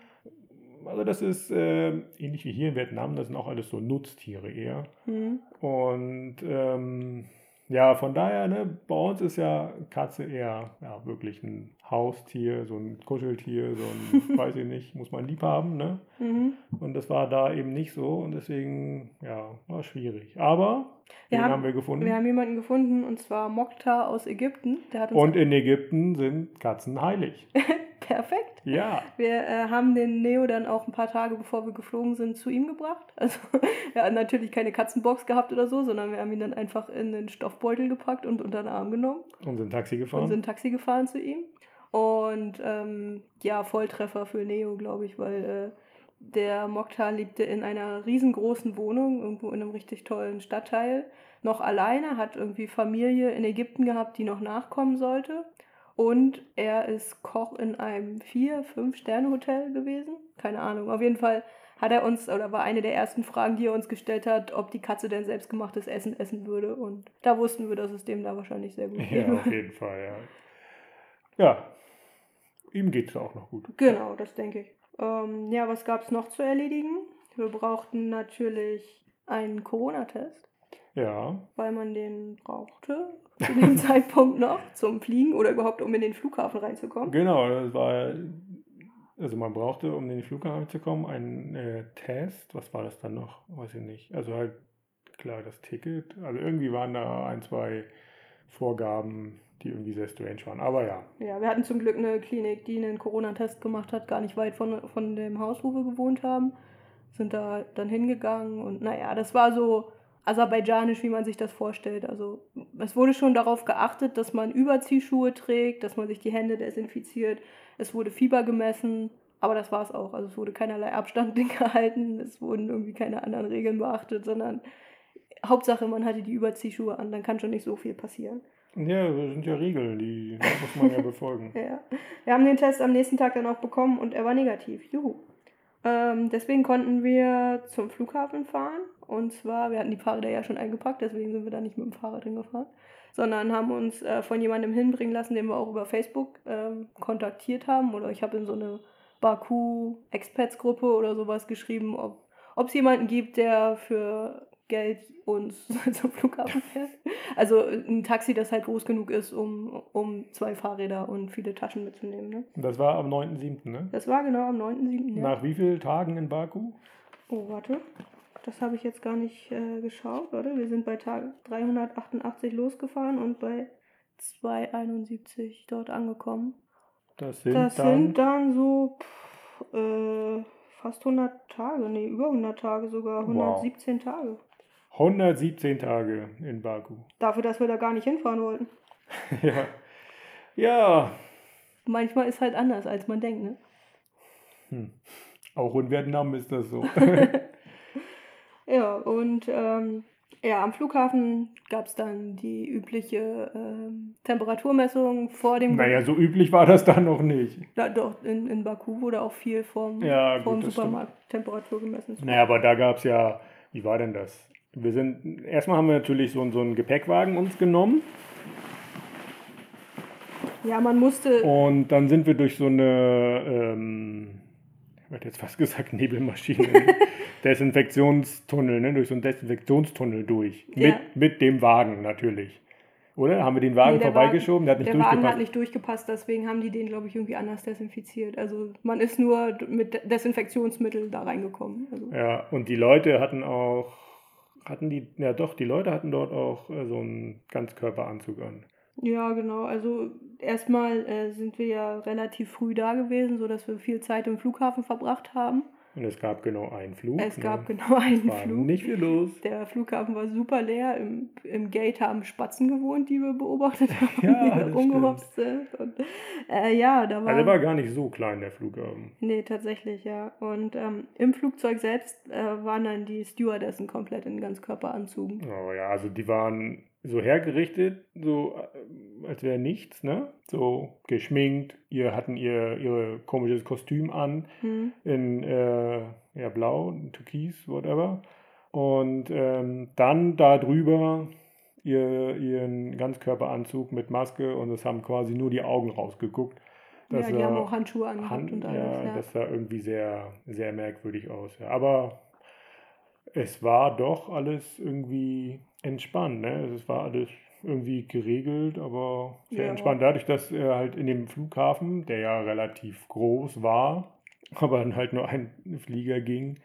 Also das ist äh, ähnlich wie hier in Vietnam, das sind auch alles so Nutztiere eher. Hm. Und ähm, Ja, von daher, ne, bei uns ist ja Katze eher ja, wirklich ein Haustier, so ein Kuscheltier, so ein, weiß ich nicht, muss man lieb haben, ne? Mhm. Und das war da eben nicht so und deswegen, ja, war schwierig. Aber Wir haben- haben, wir gefunden. Wir haben jemanden gefunden und zwar Mokta aus Ägypten. Der hat uns und in Ägypten sind Katzen heilig. perfekt. Ja. Wir äh, haben den Neo dann auch ein paar Tage bevor wir geflogen sind zu ihm gebracht. Also er hat natürlich keine Katzenbox gehabt oder so, sondern wir haben ihn dann einfach in den Stoffbeutel gepackt und unter den Arm genommen Und sind Taxi gefahren. und sind Taxi gefahren zu ihm. Und ähm, ja, Volltreffer für Neo, glaube ich, weil äh, der Mokta lebte in einer riesengroßen Wohnung, irgendwo in einem richtig tollen Stadtteil, noch alleine, hat irgendwie Familie in Ägypten gehabt, die noch nachkommen sollte. Und er ist Koch in einem vier, fünf Sterne Hotel gewesen. Keine Ahnung. Auf jeden Fall hat er uns, oder war eine der ersten Fragen, die er uns gestellt hat, ob die Katze denn selbstgemachtes Essen essen würde. Und da wussten wir, dass es dem da wahrscheinlich sehr gut geht. ja, auf jeden Fall, ja. Ja, ihm geht es auch noch gut. Genau, das denke ich. Ähm, ja, was gab es noch zu erledigen? Wir brauchten natürlich einen Corona-Test, Ja, weil man den brauchte zu dem Zeitpunkt noch zum Fliegen oder überhaupt um in den Flughafen reinzukommen. genau, das war, also man brauchte, um in den Flughafen zu kommen, einen äh, Test. Was war das dann noch? Weiß ich nicht. Also halt, klar, das Ticket. Also irgendwie waren da ein, zwei Vorgaben, die irgendwie sehr strange waren. Aber ja, Ja, wir hatten zum Glück eine Klinik, die einen Corona-Test gemacht hat, gar nicht weit von, von dem Haus, wo wir gewohnt haben. Sind da dann hingegangen und naja, das war so aserbaidschanisch, wie man sich das vorstellt. Also es wurde schon darauf geachtet, dass man Überziehschuhe trägt, dass man sich die Hände desinfiziert. Es wurde Fieber gemessen, aber das war es auch. Also es wurde keinerlei Abstand gehalten, es wurden irgendwie keine anderen Regeln beachtet, sondern Hauptsache, man hatte die Überziehschuhe an, dann kann schon nicht so viel passieren. ja, das sind ja Regeln, die muss man ja befolgen. Ja. Wir haben den Test am nächsten Tag dann auch bekommen und er war negativ. Juhu. Ähm, deswegen konnten wir zum Flughafen fahren. Und zwar, wir hatten die Fahrräder ja schon eingepackt, deswegen sind wir da nicht mit dem Fahrrad hingefahren. Sondern haben uns äh, von jemandem hinbringen lassen, den wir auch über Facebook ähm, kontaktiert haben. Oder ich habe in so eine Baku-Expats-Gruppe oder sowas geschrieben, ob es jemanden gibt, der für Geld uns zum Flughafen fährt. Also ein Taxi, das halt groß genug ist, um, um zwei Fahrräder und viele Taschen mitzunehmen. Ne? Das war am 9.7., ne? Das war genau am 9.7. Ja. Nach wie vielen Tagen in Baku? Oh, warte. Das habe ich jetzt gar nicht äh, geschaut, oder? Wir sind bei Tag 388 losgefahren und bei 271 dort angekommen. Das sind das dann sind dann so pff, äh, fast 100 Tage, nee, über 100 Tage sogar, Wow. 117 Tage. 117 Tage in Baku. Dafür, dass wir da gar nicht hinfahren wollten. ja. Ja. Manchmal ist halt anders, als man denkt, ne? Hm. Auch in Vietnam ist das so. Ja, und ähm, ja, am Flughafen gab es dann die übliche ähm, Temperaturmessung vor dem. naja, so üblich war das dann noch nicht. Ja, doch, in, in Baku wurde auch viel vom, Ja, vom gut, Supermarkt Temperatur gemessen. Naja, aber da gab es ja, wie war denn das? Wir sind, erstmal haben wir natürlich so, so einen Gepäckwagen uns genommen Ja, man musste. und dann sind wir durch so eine, ähm, ich hätte jetzt fast gesagt Nebelmaschine, Desinfektionstunnel, ne? durch so einen Desinfektionstunnel durch. Mit, Ja. mit dem Wagen natürlich. Oder? Haben wir den Wagen Nee, der vorbeigeschoben? Der hat nicht der Wagen durchgepasst. hat nicht durchgepasst, deswegen haben die den, glaube ich, irgendwie anders desinfiziert. Also man ist nur mit Desinfektionsmittel da reingekommen. Also, Ja, und die Leute hatten auch, hatten die, ja doch, die Leute hatten dort auch äh, so einen Ganzkörperanzug an. Ja, genau. Also erstmal äh, sind wir ja relativ früh da gewesen, sodass wir viel Zeit im Flughafen verbracht haben. Und es gab genau einen Flug. Es ne? gab genau einen war Flug. nicht viel los. Der Flughafen war super leer. Im, Im Gate haben Spatzen gewohnt, die wir beobachtet haben, Ja, die rumgehopst sind. Und, äh, ja, da war. Also der war gar nicht so klein, der Flughafen. Nee, tatsächlich, ja. Und ähm, im Flugzeug selbst äh, waren dann die Stewardessen komplett in Ganzkörperanzügen. Aber ja, also die waren so hergerichtet, so äh, als wäre nichts, ne? So geschminkt, ihr hatten ihr, ihr komisches Kostüm an, Hm. in äh, ja, blau, türkis, whatever. Und ähm, dann da drüber ihr, ihren Ganzkörperanzug mit Maske und es haben quasi nur die Augen rausgeguckt. Ja, Das die sah- haben auch Handschuhe angehabt Hand, und alles. ja, Ja, das sah irgendwie sehr, sehr merkwürdig aus. Ja. Aber es war doch alles irgendwie entspannt. Ne? Also Es war alles irgendwie geregelt, aber sehr Ja. entspannt. Dadurch, dass er halt in dem Flughafen, der ja relativ groß war, aber dann halt nur ein Flieger ging.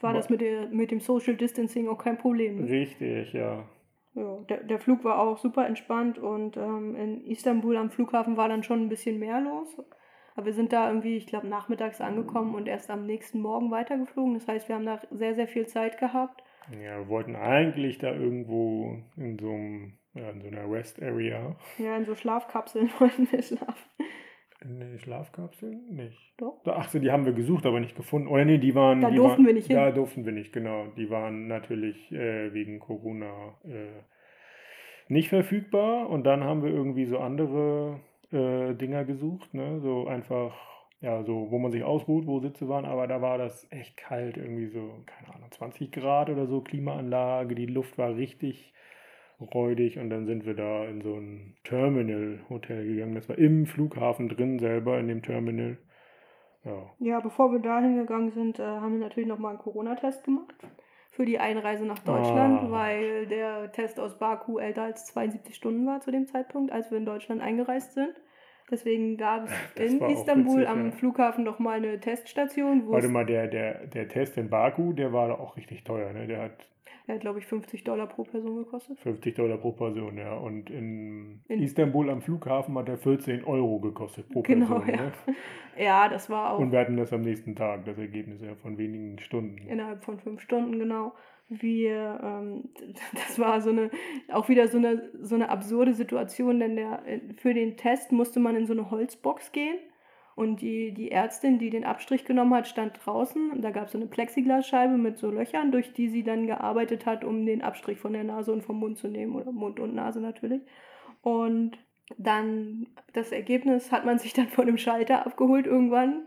War das mit, der, mit dem Social Distancing auch kein Problem. Ne? Richtig, ja. Ja, der, der Flug war auch super entspannt und ähm, in Istanbul am Flughafen war dann schon ein bisschen mehr los. Aber wir sind da irgendwie, ich glaube, nachmittags angekommen und erst am nächsten Morgen weitergeflogen. Das heißt, wir haben da sehr, sehr viel Zeit gehabt. Ja, wir wollten eigentlich da irgendwo in so einem, ja, in so einer Rest Area. Ja, in so Schlafkapseln wollten wir schlafen. In der Schlafkapsel? Nicht. Doch. Ach so, die haben wir gesucht, aber nicht gefunden. Oder nee, die waren. Da die durften waren, wir nicht hin. Da durften wir nicht, genau. Die waren natürlich äh, wegen Corona äh, nicht verfügbar. Und dann haben wir irgendwie so andere äh, Dinger gesucht, ne? So einfach, ja, so, wo man sich ausruht, wo Sitze waren. Aber da war das echt kalt, irgendwie so, keine Ahnung, 20 Grad oder so, Klimaanlage. Die Luft war richtig räudig und dann sind wir da in so ein Terminal-Hotel gegangen. Das war im Flughafen drin selber, in dem Terminal. Ja, Ja, bevor wir da hingegangen sind, äh, haben wir natürlich nochmal einen Corona-Test gemacht. Für die Einreise nach Deutschland, Ah. weil der Test aus Baku älter als 72 Stunden war zu dem Zeitpunkt, als wir in Deutschland eingereist sind. Deswegen gab es in Istanbul witzig, am ja. Flughafen nochmal eine Teststation, wo Warte mal, der, der, der Test in Baku, der war auch richtig teuer, ne? Der hat der hat, glaube ich, 50 Dollar pro Person gekostet. 50 Dollar pro Person, ja. Und in, In- Istanbul am Flughafen hat er 14 Euro gekostet pro Genau, Person. ja. Ne? Ja, das war auch Und wir hatten das am nächsten Tag, das Ergebnis ja von wenigen Stunden. innerhalb von fünf Stunden, genau. Wir, ähm, das war so eine, auch wieder so eine, so eine absurde Situation, denn der, für den Test musste man in so eine Holzbox gehen und die, die Ärztin, die den Abstrich genommen hat, stand draußen und da gab es so eine Plexiglasscheibe mit so Löchern, durch die sie dann gearbeitet hat, um den Abstrich von der Nase und vom Mund zu nehmen oder Mund und Nase natürlich. Und dann das Ergebnis hat man sich dann von dem Schalter abgeholt irgendwann,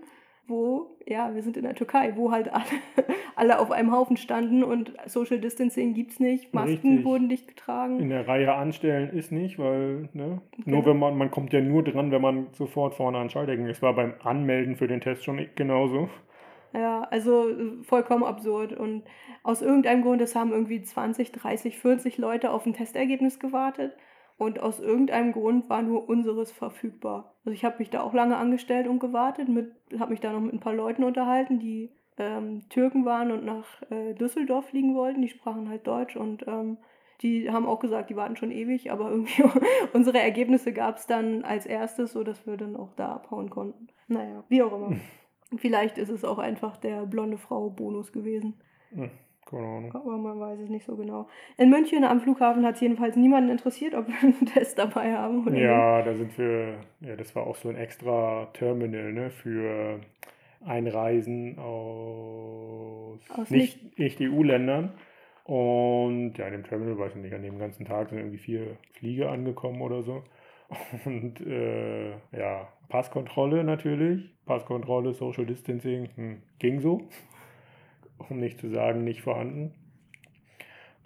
wo, ja, wir sind in der Türkei, wo halt alle, alle auf einem Haufen standen und Social Distancing gibt's nicht, Masken Richtig. wurden nicht getragen. In der Reihe anstellen ist nicht, weil, ne? Nur Genau. wenn man, man kommt ja nur dran, wenn man sofort vorne an ging. Das war beim Anmelden für den Test schon genauso. Ja, also äh, vollkommen absurd. Und aus irgendeinem Grund, es haben irgendwie 20, 30, 40 Leute auf ein Testergebnis gewartet. Und aus irgendeinem Grund war nur unseres verfügbar. Also ich habe mich da auch lange angestellt und gewartet, habe mich da noch mit ein paar Leuten unterhalten, die ähm, Türken waren und nach äh, Düsseldorf fliegen wollten. Die sprachen halt Deutsch und ähm, die haben auch gesagt, die warten schon ewig, aber irgendwie unsere Ergebnisse gab es dann als erstes, sodass wir dann auch da abhauen konnten. Naja, wie auch immer. Vielleicht ist es auch einfach der blonde Frau Bonus gewesen. Hm, Ahnung. Aber man weiß es nicht so genau. In München am Flughafen hat es jedenfalls niemanden interessiert, ob wir einen Test dabei haben oder nicht. Ja, da sind wir, ja, das war auch so ein extra Terminal, ne, für Einreisen aus, Aus nicht, nicht EU-Ländern. Und ja, in dem Terminal, weiß ich nicht, an dem ganzen Tag sind irgendwie vier Flieger angekommen oder so. Und äh, ja, Passkontrolle natürlich. Passkontrolle, Social Distancing, hm, ging so. Um nicht zu sagen, nicht vorhanden.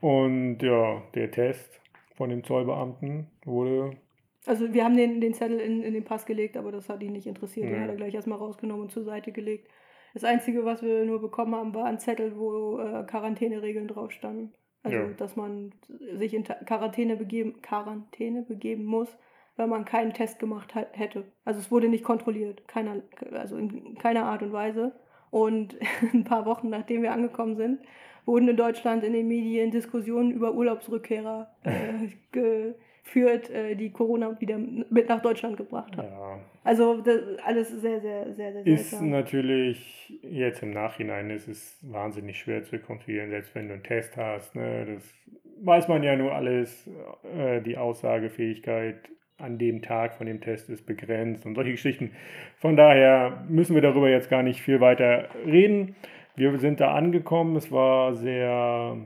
Und ja, der Test von dem Zollbeamten wurde Also wir haben den, den Zettel in, in den Pass gelegt, aber das hat ihn nicht interessiert. Den Nee. hat er gleich erstmal rausgenommen und zur Seite gelegt. Das Einzige, was wir nur bekommen haben, war ein Zettel, wo äh, Quarantäneregeln drauf standen. Also, Ja. dass man sich in Quarantäne begeben, Quarantäne begeben muss, wenn man keinen Test gemacht hat, hätte. Also es wurde nicht kontrolliert, keiner, also in keiner Art und Weise. Und ein paar Wochen nachdem wir angekommen sind, wurden in Deutschland in den Medien Diskussionen über Urlaubsrückkehrer äh, geführt, äh, die Corona wieder mit nach Deutschland gebracht haben. ja, Also alles sehr, sehr, sehr, sehr Ist seltsam. natürlich jetzt im Nachhinein ist es wahnsinnig schwer zu kontrollieren, selbst wenn du einen Test hast. Ne, das weiß man ja nur alles. Äh, die Aussagefähigkeit an dem Tag von dem Test ist begrenzt und solche Geschichten. Von daher müssen wir darüber jetzt gar nicht viel weiter reden. Wir sind da angekommen. Es war sehr,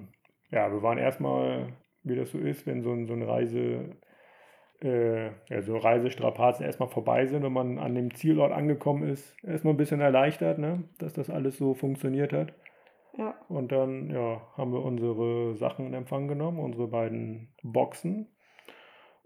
ja, wir waren erstmal, wie das so ist, wenn so, ein, so eine Reise äh, ja, so Reisestrapazen erstmal vorbei sind, wenn man an dem Zielort angekommen ist, erstmal ein bisschen erleichtert, ne, dass das alles so funktioniert hat. Ja. Und dann ja, haben wir unsere Sachen in Empfang genommen, unsere beiden Boxen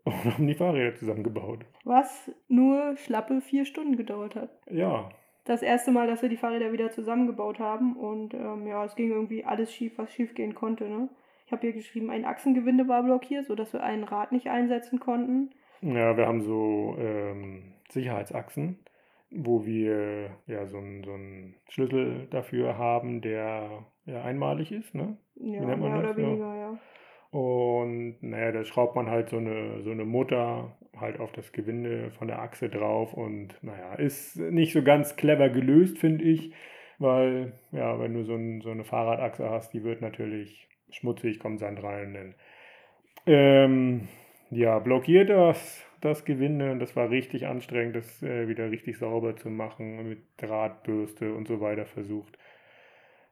und haben die Fahrräder zusammengebaut. Was nur schlappe vier Stunden gedauert hat. Ja, Das erste Mal, dass wir die Fahrräder wieder zusammengebaut haben und ähm, ja, es ging irgendwie alles schief, was schief gehen konnte. Ne? Ich habe hier geschrieben, ein Achsengewinde war blockiert, sodass wir ein Rad nicht einsetzen konnten. Ja, wir haben so ähm, Sicherheitsachsen, wo wir ja so einen so Schlüssel dafür haben, der ja einmalig ist, ne? Ja, mehr oder das? Ja. weniger, ja. Und naja, da schraubt man halt so eine, so eine Mutter halt auf das Gewinde von der Achse drauf und naja, ist nicht so ganz clever gelöst, finde ich, weil ja, wenn du so, ein, so eine Fahrradachse hast, die wird natürlich schmutzig, kommt Sand rein. Dann, ähm, ja, blockiert das, das Gewinde und das war richtig anstrengend, das äh, wieder richtig sauber zu machen mit Drahtbürste und so weiter versucht.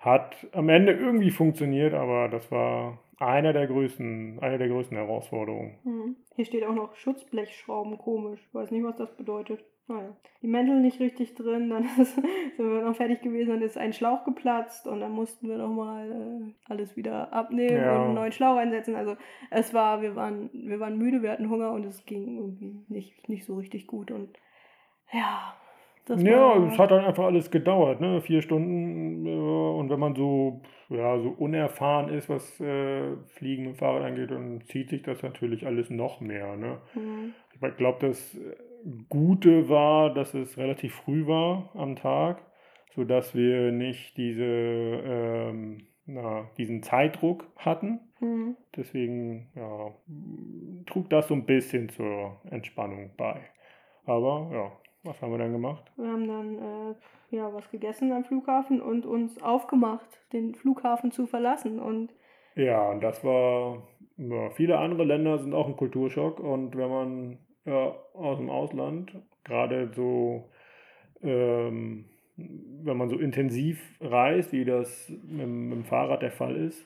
Hat am Ende irgendwie funktioniert, aber das war einer der größten, eine der größten Herausforderungen. Hm. Hier steht auch noch Schutzblechschrauben, komisch. Ich weiß nicht, was das bedeutet. Naja. Die Mäntel nicht richtig drin, dann ist, sind wir noch fertig gewesen, dann ist ein Schlauch geplatzt und dann mussten wir nochmal äh, alles wieder abnehmen Ja. und einen neuen Schlauch einsetzen. Also es war, wir waren, wir waren müde, wir hatten Hunger und es ging irgendwie nicht, nicht so richtig gut. Und ja, ja, es hat dann einfach alles gedauert, ne? Vier Stunden. Äh, und wenn man so, ja, so unerfahren ist, was äh, Fliegen mit dem Fahrrad angeht, dann zieht sich das natürlich alles noch mehr, ne? Hm. Ich glaube, das Gute war, dass es relativ früh war am Tag, sodass wir nicht diese, ähm, na, diesen Zeitdruck hatten. Hm. Deswegen ja, trug das so ein bisschen zur Entspannung bei. Aber ja, was haben wir dann gemacht? Wir haben dann äh, ja, was gegessen am Flughafen und uns aufgemacht, den Flughafen zu verlassen. Und Ja, und das war, ja, viele andere Länder sind auch ein Kulturschock und wenn man ja, aus dem Ausland, gerade so, ähm, wenn man so intensiv reist, wie das mit, mit dem Fahrrad der Fall ist,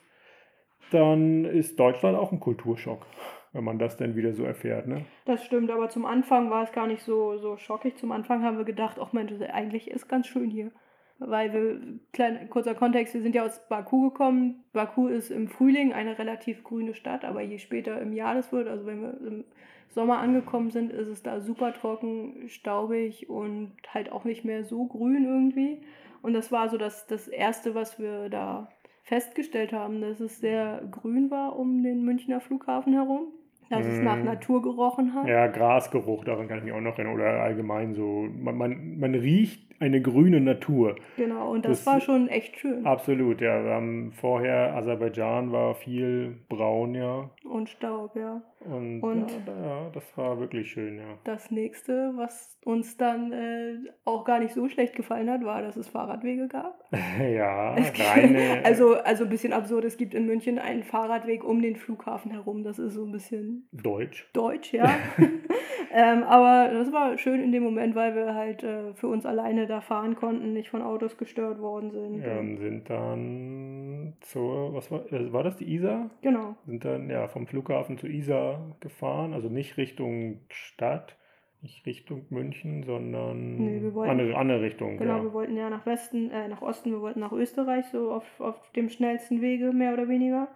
dann ist Deutschland auch ein Kulturschock, wenn man das dann wieder so erfährt, ne? das stimmt, aber zum Anfang war es gar nicht so, so schockig. Zum Anfang haben wir gedacht, ach Mensch, eigentlich ist ganz schön hier. Weil wir, klein, kurzer Kontext, wir sind ja aus Baku gekommen. Baku ist im Frühling eine relativ grüne Stadt, aber je später im Jahr das wird, also wenn wir im Sommer angekommen sind, ist es da super trocken, staubig und halt auch nicht mehr so grün irgendwie. Und das war so das, das Erste, was wir da festgestellt haben, dass es sehr grün war um den Münchner Flughafen herum. Dass es Mhm. nach Natur gerochen hat. Ja, Grasgeruch, daran kann ich mich auch noch erinnern. Oder allgemein so, man, man, man riecht eine grüne Natur. Genau, und das, Das- war schon echt schön. Absolut, ja. Wir haben vorher, Aserbaidschan war viel braun, ja. Und Staub, ja. Und, Und- ja, ja, das war wirklich schön, ja. Das nächste, was uns dann äh, auch gar nicht so schlecht gefallen hat, war, dass es Fahrradwege gab. ja, Es reine. Also, also ein bisschen absurd, es gibt in München einen Fahrradweg um den Flughafen herum. Das ist so ein bisschen Deutsch. deutsch, ja. ähm, aber das war schön in dem Moment, weil wir halt äh, für uns alleine da fahren konnten, nicht von Autos gestört worden sind. Ja, und sind dann zur, was war, äh, war das die Isar? Genau. Sind dann ja vom Flughafen zur Isar gefahren, also nicht Richtung Stadt, nicht Richtung München, sondern Nee, wollten- andere, andere Richtung. Genau, ja. wir wollten ja nach Westen, äh, nach Osten, wir wollten nach Österreich, so auf, auf dem schnellsten Wege, mehr oder weniger.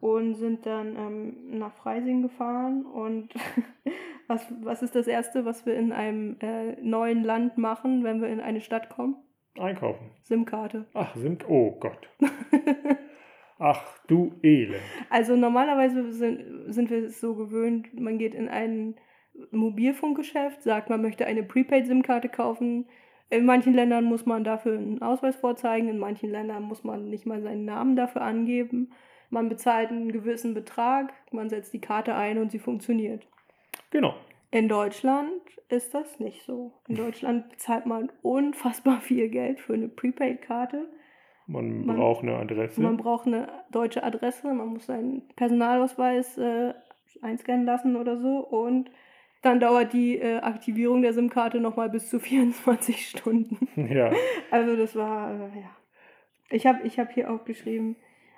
Und sind dann ähm, nach Freising gefahren. Und was, was ist das Erste, was wir in einem äh, neuen Land machen, wenn wir in eine Stadt kommen? Einkaufen. SIM-Karte. Ach, sind, oh Gott. Ach, du Elend. Also normalerweise sind, sind wir es so gewöhnt, man geht in ein Mobilfunkgeschäft, sagt, man möchte eine Prepaid-SIM-Karte kaufen. In manchen Ländern muss man dafür einen Ausweis vorzeigen, in manchen Ländern muss man nicht mal seinen Namen dafür angeben. Man bezahlt einen gewissen Betrag, man setzt die Karte ein und sie funktioniert. Genau. In Deutschland ist das nicht so. In Deutschland bezahlt man unfassbar viel Geld für eine Prepaid-Karte. Man, Man- braucht eine Adresse. Man braucht eine deutsche Adresse, man muss seinen Personalausweis äh, einscannen lassen oder so und dann dauert die äh, Aktivierung der SIM-Karte nochmal bis zu 24 Stunden. ja. Also das war, äh, ja. Ich habe ich hab hier auch geschrieben,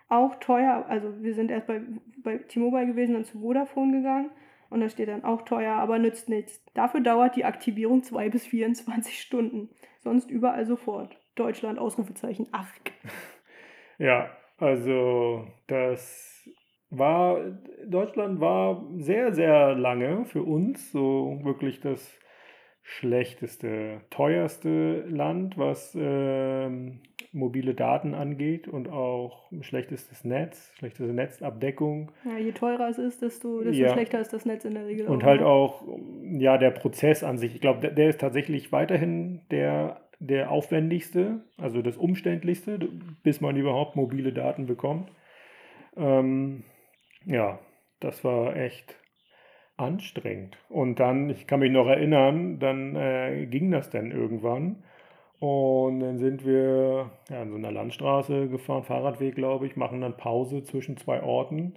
auch teuer, also wir sind erst bei, bei T-Mobile gewesen, dann zu Vodafone gegangen und da steht dann auch teuer, aber nützt nichts. Dafür dauert die Aktivierung 2 bis 24 Stunden. Sonst überall sofort. Deutschland, Ausrufezeichen, ach. Ja, also das war, Deutschland war sehr, sehr lange für uns so wirklich das schlechteste, teuerste Land, was ähm, mobile Daten angeht und auch schlechtestes Netz, schlechteste Netzabdeckung. Ja, je teurer es ist, desto, desto Ja. schlechter ist das Netz in der Regel. Und auch, halt ne? auch, ja, der Prozess an sich. Ich glaube, der, der ist tatsächlich weiterhin der, der aufwendigste, also das umständlichste, bis man überhaupt mobile Daten bekommt. Ähm, ja, das war echt anstrengend. Und dann, ich kann mich noch erinnern, dann äh, ging das dann irgendwann. Und dann sind wir ja, an so einer Landstraße gefahren, Fahrradweg, glaube ich, machen dann Pause zwischen zwei Orten.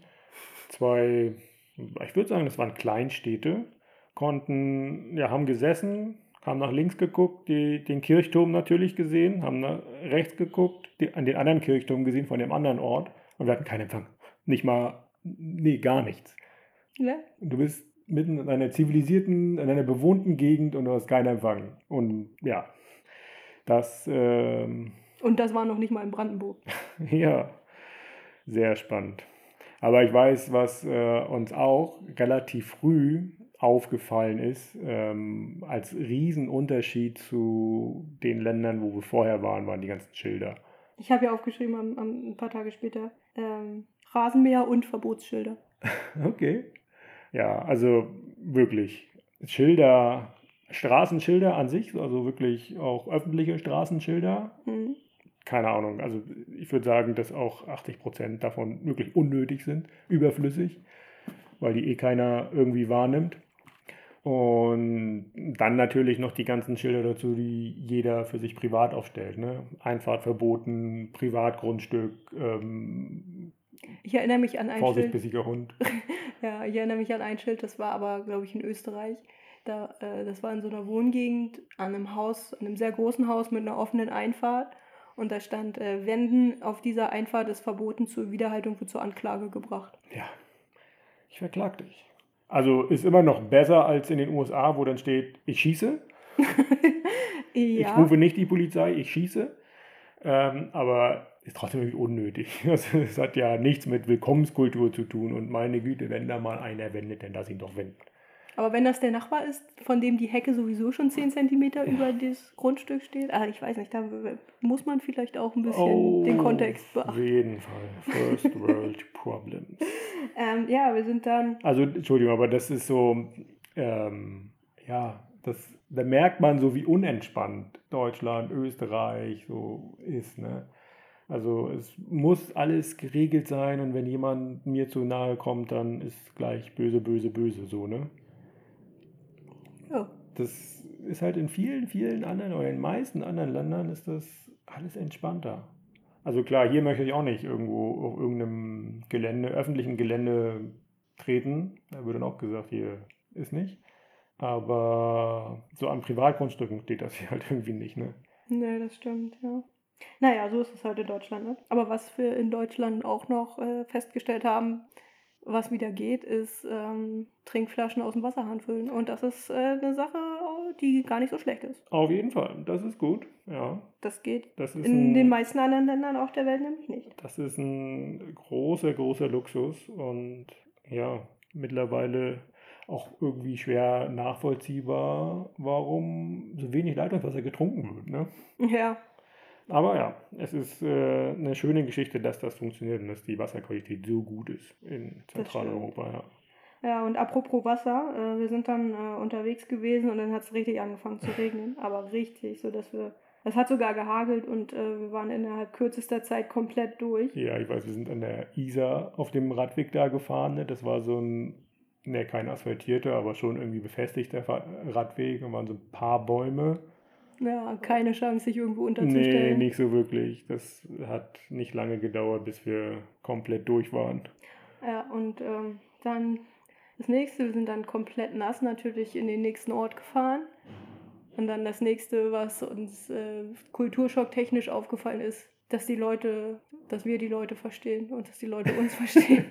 Zwei, ich würde sagen, das waren Kleinstädte, konnten, ja, haben gesessen, haben nach links geguckt, die, den Kirchturm natürlich gesehen, haben nach rechts geguckt, die, an den anderen Kirchturm gesehen von dem anderen Ort und wir hatten keinen Empfang. Nicht mal, nee, gar nichts. Ja? Du bist mitten in einer zivilisierten, in einer bewohnten Gegend und du hast keinen Empfang. Und ja, das, ähm, Und das war noch nicht mal in Brandenburg. ja, sehr spannend. Aber ich weiß, was äh, uns auch relativ früh aufgefallen ist, ähm, als Riesenunterschied zu den Ländern, wo wir vorher waren, waren die ganzen Schilder. Ich habe ja aufgeschrieben, am, am, ein paar Tage später, ähm, Rasenmäher und Verbotsschilder. Okay. Ja, also wirklich Schilder, Straßenschilder an sich, also wirklich auch öffentliche Straßenschilder. Mhm. Keine Ahnung, also ich würde sagen, dass auch 80 Prozent davon wirklich unnötig sind, überflüssig, weil die eh keiner irgendwie wahrnimmt. Und dann natürlich noch die ganzen Schilder dazu, die jeder für sich privat aufstellt. Ne? Einfahrt verboten, Privatgrundstück, ähm, Ich erinnere mich an ein Vorsicht, Schild. bissiger Hund. Ja, ich erinnere mich an ein Schild, das war aber, glaube ich, in Österreich. Da, äh, das war in so einer Wohngegend an einem Haus, an einem sehr großen Haus mit einer offenen Einfahrt. Und da stand, äh, Wenden auf dieser Einfahrt ist verboten, zur Wiederhaltung wird zur Anklage gebracht. Ja, ich verklag dich. Also ist immer noch besser als in den USA, wo dann steht, ich schieße. Ich ja, rufe nicht die Polizei, ich schieße. Ähm, aber ist trotzdem irgendwie unnötig. Also, es hat ja nichts mit Willkommenskultur zu tun. Und meine Güte, wenn da mal einer wendet, dann lass ihn doch wenden. Aber wenn das der Nachbar ist, von dem die Hecke sowieso schon 10 cm über das Grundstück steht, ah, ich weiß nicht, da muss man vielleicht auch ein bisschen den Kontext Auf beachten. jeden Fall. First World Problems. Ähm, ja, wir sind dann Also, Entschuldigung, aber das ist so, ähm, ja, das, da merkt man so, wie unentspannt Deutschland, Österreich so ist, ne? Also es muss alles geregelt sein und wenn jemand mir zu nahe kommt, dann ist gleich böse, böse, böse, so, ne? Ja, Das ist halt in vielen, vielen anderen oder in den meisten anderen Ländern ist das alles entspannter. Also klar, hier möchte ich auch nicht irgendwo auf irgendeinem Gelände, öffentlichen Gelände treten. Da wird dann auch gesagt, hier ist nicht. Aber so an Privatgrundstücken steht das hier halt irgendwie nicht, ne? Nee, das stimmt, ja. Naja, so ist es halt in Deutschland. Ne? Aber was wir in Deutschland auch noch äh, festgestellt haben, was wieder geht, ist ähm, Trinkflaschen aus dem Wasserhahn füllen. Und das ist äh, eine Sache, die gar nicht so schlecht ist. Auf jeden Fall, das ist gut, ja. Das geht Das ist in ein, den meisten anderen Ländern auch der Welt nämlich nicht. Das ist ein großer, großer Luxus und ja, mittlerweile auch irgendwie schwer nachvollziehbar, warum so wenig Leitungswasser getrunken wird. Ne? Ja, Aber ja, es ist äh, eine schöne Geschichte, dass das funktioniert und dass die Wasserqualität so gut ist in Zentraleuropa. Ja. ja, und apropos Wasser, äh, wir sind dann äh, unterwegs gewesen und dann hat es richtig angefangen zu regnen. Aber richtig, so dass wir. Es hat sogar gehagelt und äh, wir waren innerhalb kürzester Zeit komplett durch. ja, ich weiß, wir sind an der Isar auf dem Radweg da gefahren. Ne? Das war so ein, ne, kein asphaltierter, aber schon irgendwie befestigter Radweg und waren so ein paar Bäume. Ja, keine Chance, sich irgendwo Nee, unterzustellen. nicht so wirklich. Das hat nicht lange gedauert, bis wir komplett durch waren. Ja, und ähm, dann das nächste, wir sind dann komplett nass natürlich in den nächsten Ort gefahren. Und dann das nächste, was uns äh, kulturschocktechnisch aufgefallen ist, dass die Leute, dass wir die Leute verstehen und dass die Leute uns verstehen.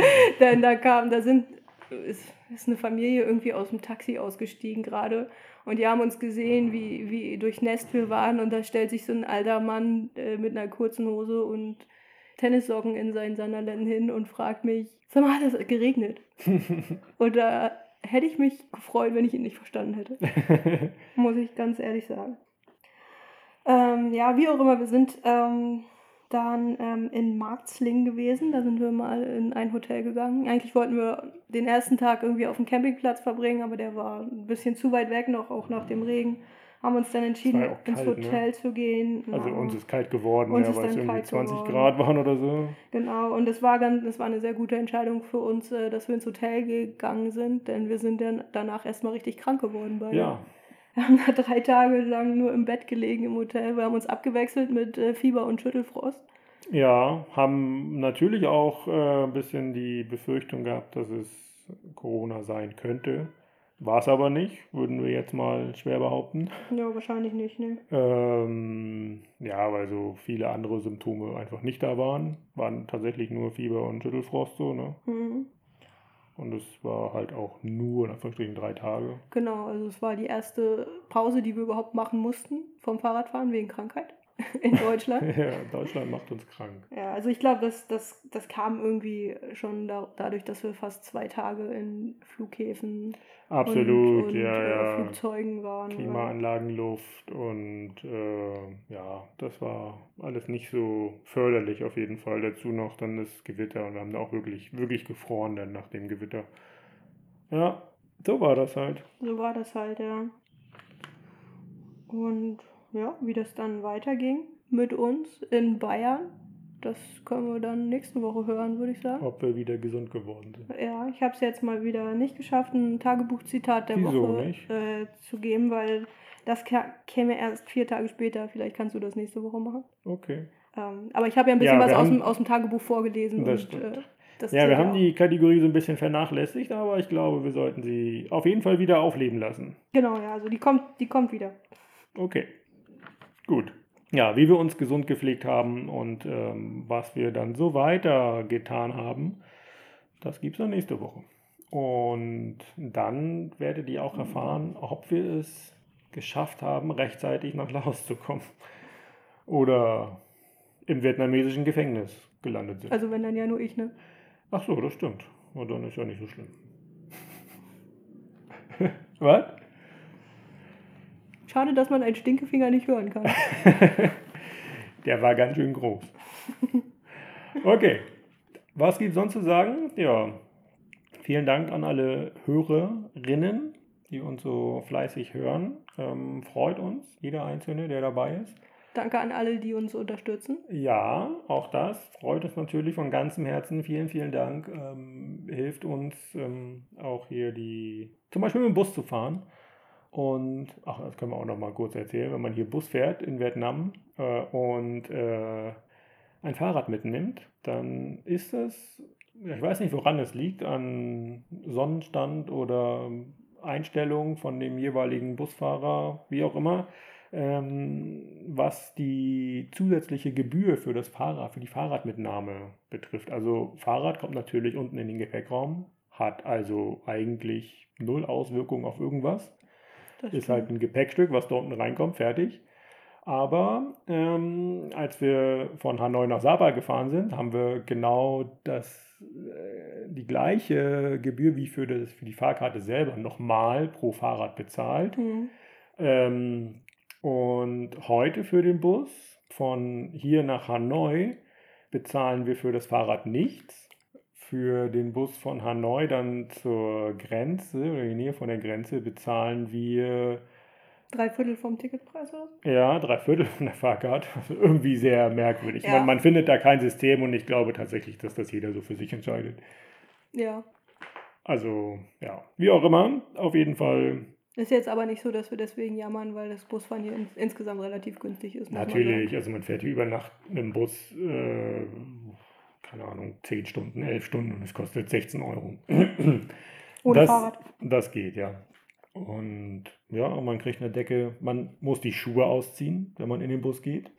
Denn da kam, da sind, ist, ist eine Familie irgendwie aus dem Taxi ausgestiegen gerade und die haben uns gesehen, wie, wie durchnässt wir waren und da stellt sich so ein alter Mann äh, mit einer kurzen Hose und Tennissocken in seinen Sandaletten hin und fragt mich, sag mal, hat es geregnet? Und da hätte ich mich gefreut, wenn ich ihn nicht verstanden hätte. Muss ich ganz ehrlich sagen. Ähm, ja, wie auch immer, wir sind ähm, dann ähm, in Marktslingen gewesen. Da sind wir mal in ein Hotel gegangen. Eigentlich wollten wir den ersten Tag irgendwie auf dem Campingplatz verbringen, aber der war ein bisschen zu weit weg noch, auch nach dem Regen. Haben uns dann entschieden, ja auch ins kalt, ne? Hotel zu gehen. Also Ja. uns ist kalt geworden, Uns ja, weil es irgendwie kalt 20 geworden. Grad waren oder so. Genau, und das war ganz, das war eine sehr gute Entscheidung für uns, äh, dass wir ins Hotel gegangen sind, denn wir sind dann danach erstmal richtig krank geworden beide. Ja, Wir haben da drei Tage lang nur im Bett gelegen im Hotel. Wir haben uns abgewechselt mit äh, Fieber und Schüttelfrost. ja, haben natürlich auch äh, ein bisschen die Befürchtung gehabt, dass es Corona sein könnte. War es aber nicht, würden wir jetzt mal schwer behaupten. Ja, wahrscheinlich nicht, ne? Ähm, ja, weil so viele andere Symptome einfach nicht da waren. Waren tatsächlich nur Fieber und Schüttelfrost so, ne? Mhm. Und es war halt auch nur in Anführungsstrichen drei Tage. Genau, also es war die erste Pause, die wir überhaupt machen mussten vom Fahrradfahren wegen Krankheit in Deutschland. Ja, Deutschland macht uns krank. Ja, also ich glaube, das, das, das kam irgendwie schon da, dadurch, dass wir fast zwei Tage in Flughäfen Absolut, und, und ja, äh, ja. Flugzeugen waren. Klimaanlagen, Luft und äh, ja, das war alles nicht so förderlich auf jeden Fall. Dazu noch dann das Gewitter und wir haben da auch wirklich, wirklich gefroren dann nach dem Gewitter. Ja, so war das halt. So war das halt, ja. Und ja, wie das dann weiterging mit uns in Bayern, das können wir dann nächste Woche hören, würde ich sagen. Ob wir wieder gesund geworden sind. Ja, ich habe es jetzt mal wieder nicht geschafft, ein Tagebuchzitat der Wieso Woche äh, zu geben, weil das käme erst vier Tage später. Vielleicht kannst du das nächste Woche machen. Okay. Ähm, aber ich habe ja ein bisschen Ja, was aus dem, aus dem Tagebuch vorgelesen. Das und, stimmt. äh, das Ja, wir haben auch. die Kategorie so ein bisschen vernachlässigt, aber ich glaube, wir sollten sie auf jeden Fall wieder aufleben lassen. Genau, ja, also die kommt, die kommt wieder. Okay, gut. Ja, wie wir uns gesund gepflegt haben und ähm, was wir dann so weiter getan haben, das gibt es dann nächste Woche. Und dann werdet ihr auch erfahren, ob wir es geschafft haben, rechtzeitig nach Laos zu kommen. Oder im vietnamesischen Gefängnis gelandet sind. Also wenn dann ja nur ich, ne? Ach so, das stimmt. Und dann ist ja nicht so schlimm. Was? Schade, dass man einen Stinkefinger nicht hören kann. Der war ganz schön groß. Okay. Was gibt sonst zu sagen? Ja. Vielen Dank an alle Hörerinnen, die uns so fleißig hören. Ähm, freut uns, jeder Einzelne, der dabei ist. Danke an alle, die uns unterstützen. Ja, auch das freut uns natürlich von ganzem Herzen. Vielen, vielen Dank. Ähm, hilft uns ähm, auch hier die, zum Beispiel mit dem Bus zu fahren. Und, ach, das können wir auch noch mal kurz erzählen, wenn man hier Bus fährt in Vietnam äh, und äh, ein Fahrrad mitnimmt, dann ist ja, ich weiß nicht, woran es liegt, an Sonnenstand oder Einstellung von dem jeweiligen Busfahrer, wie auch immer, ähm, was die zusätzliche Gebühr für das Fahrrad, für die Fahrradmitnahme betrifft. Also Fahrrad kommt natürlich unten in den Gepäckraum, hat also eigentlich null Auswirkungen auf irgendwas. Das Ist halt ein Gepäckstück, was da unten reinkommt, fertig. Aber ähm, als wir von Hanoi nach Sabah gefahren sind, haben wir genau das, äh, die gleiche Gebühr wie für, das, für die Fahrkarte selber nochmal pro Fahrrad bezahlt. Mhm. Ähm, und heute für den Bus von hier nach Hanoi bezahlen wir für das Fahrrad nichts. Für den Bus von Hanoi dann zur Grenze oder in die Nähe von der Grenze bezahlen wir Drei Viertel vom Ticketpreis so? ja drei Viertel von der Fahrkarte. Also irgendwie sehr merkwürdig. Ja. Man, man findet da kein System und ich glaube tatsächlich, dass das jeder so für sich entscheidet. Ja. Also ja, wie auch immer, auf jeden Fall Ist jetzt aber nicht so, dass wir deswegen jammern, weil das Busfahren hier ins, insgesamt relativ günstig ist. man Natürlich, sagen. also man fährt hier über Nacht mit dem Bus, äh, keine Ahnung, 10 Stunden, 11 Stunden und es kostet 16 Euro. Ohne das, Fahrrad. Das geht, ja. Und ja, man kriegt eine Decke, man muss die Schuhe ausziehen, wenn man in den Bus geht.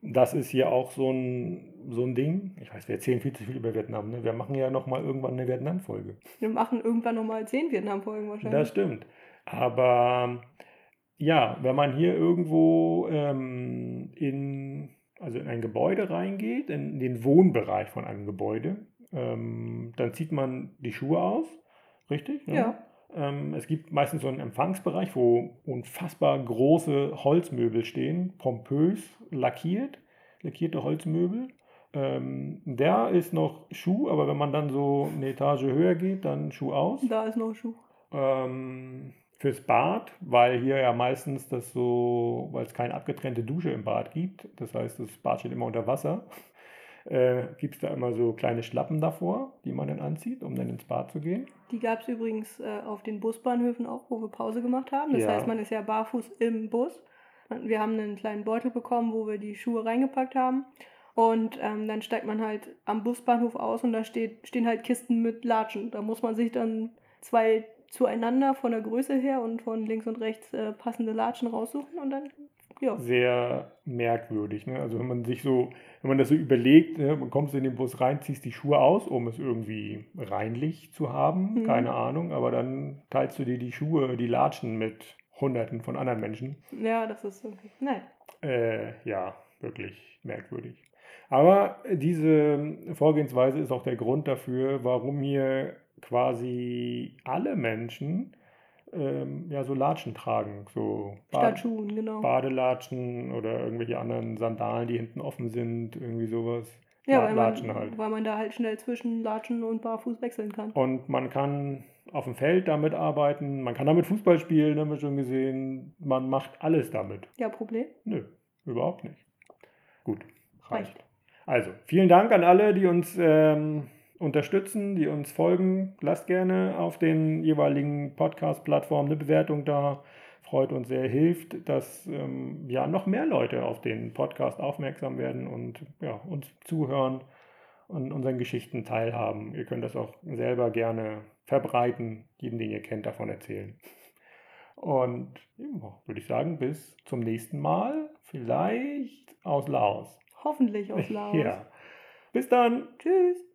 Das ist hier auch so ein, so ein Ding. Ich weiß, wir erzählen viel zu viel über Vietnam. Ne? Wir machen ja nochmal irgendwann eine Vietnam-Folge. Wir machen irgendwann nochmal zehn Vietnam-Folgen wahrscheinlich. Das stimmt. Aber ja, wenn man hier irgendwo ähm, in, also in ein Gebäude reingeht, in den Wohnbereich von einem Gebäude, ähm, dann zieht man die Schuhe aus, richtig? Ja. Ähm, es gibt meistens so einen Empfangsbereich, wo unfassbar große Holzmöbel stehen, pompös lackiert, lackierte Holzmöbel. Ähm, der ist noch Schuh, aber wenn man dann so eine Etage höher geht, dann Schuh aus. Da ist noch Schuh. Ähm, fürs Bad, weil hier ja meistens das so, weil es keine abgetrennte Dusche im Bad gibt, das heißt, das Bad steht immer unter Wasser, äh, gibt es da immer so kleine Schlappen davor, die man dann anzieht, um dann ins Bad zu gehen. Die gab es übrigens äh, auf den Busbahnhöfen auch, wo wir Pause gemacht haben. Das Ja. heißt, man ist ja barfuß im Bus. Wir haben einen kleinen Beutel bekommen, wo wir die Schuhe reingepackt haben. Und ähm, dann steigt man halt am Busbahnhof aus und da steht, stehen halt Kisten mit Latschen. Da muss man sich dann zwei zueinander von der Größe her und von links und rechts äh, passende Latschen raussuchen und dann, ja. Sehr merkwürdig. Ne? Also wenn man sich so, wenn man das so überlegt, ne, man kommt in den Bus rein, ziehst die Schuhe aus, um es irgendwie reinlich zu haben, Mhm. keine Ahnung, aber dann teilst du dir die Schuhe, die Latschen mit Hunderten von anderen Menschen. Ja, das ist irgendwie, nein. Äh, ja, wirklich merkwürdig. Aber diese Vorgehensweise ist auch der Grund dafür, warum hier quasi alle Menschen ähm, ja so Latschen tragen. So Schuhen, genau. Badelatschen oder irgendwelche anderen Sandalen, die hinten offen sind, irgendwie sowas. Ja, weil Latschen man, halt. weil man da halt schnell zwischen Latschen und Barfuß wechseln kann. Und man kann auf dem Feld damit arbeiten, man kann damit Fußball spielen, haben wir schon gesehen. Man macht alles damit. Ja, Problem? Nö, überhaupt nicht. Gut, reicht. Reicht. Also, vielen Dank an alle, die uns ähm, unterstützen, die uns folgen. Lasst gerne auf den jeweiligen Podcast-Plattformen eine Bewertung da. Freut uns sehr, hilft, dass ähm, ja noch mehr Leute auf den Podcast aufmerksam werden und ja, uns zuhören und unseren Geschichten teilhaben. Ihr könnt das auch selber gerne verbreiten, jeden, den ihr kennt, davon erzählen. Und ja, würde ich sagen, bis zum nächsten Mal. Vielleicht aus Laos. Hoffentlich aus Laos. Ja. Bis dann. Tschüss.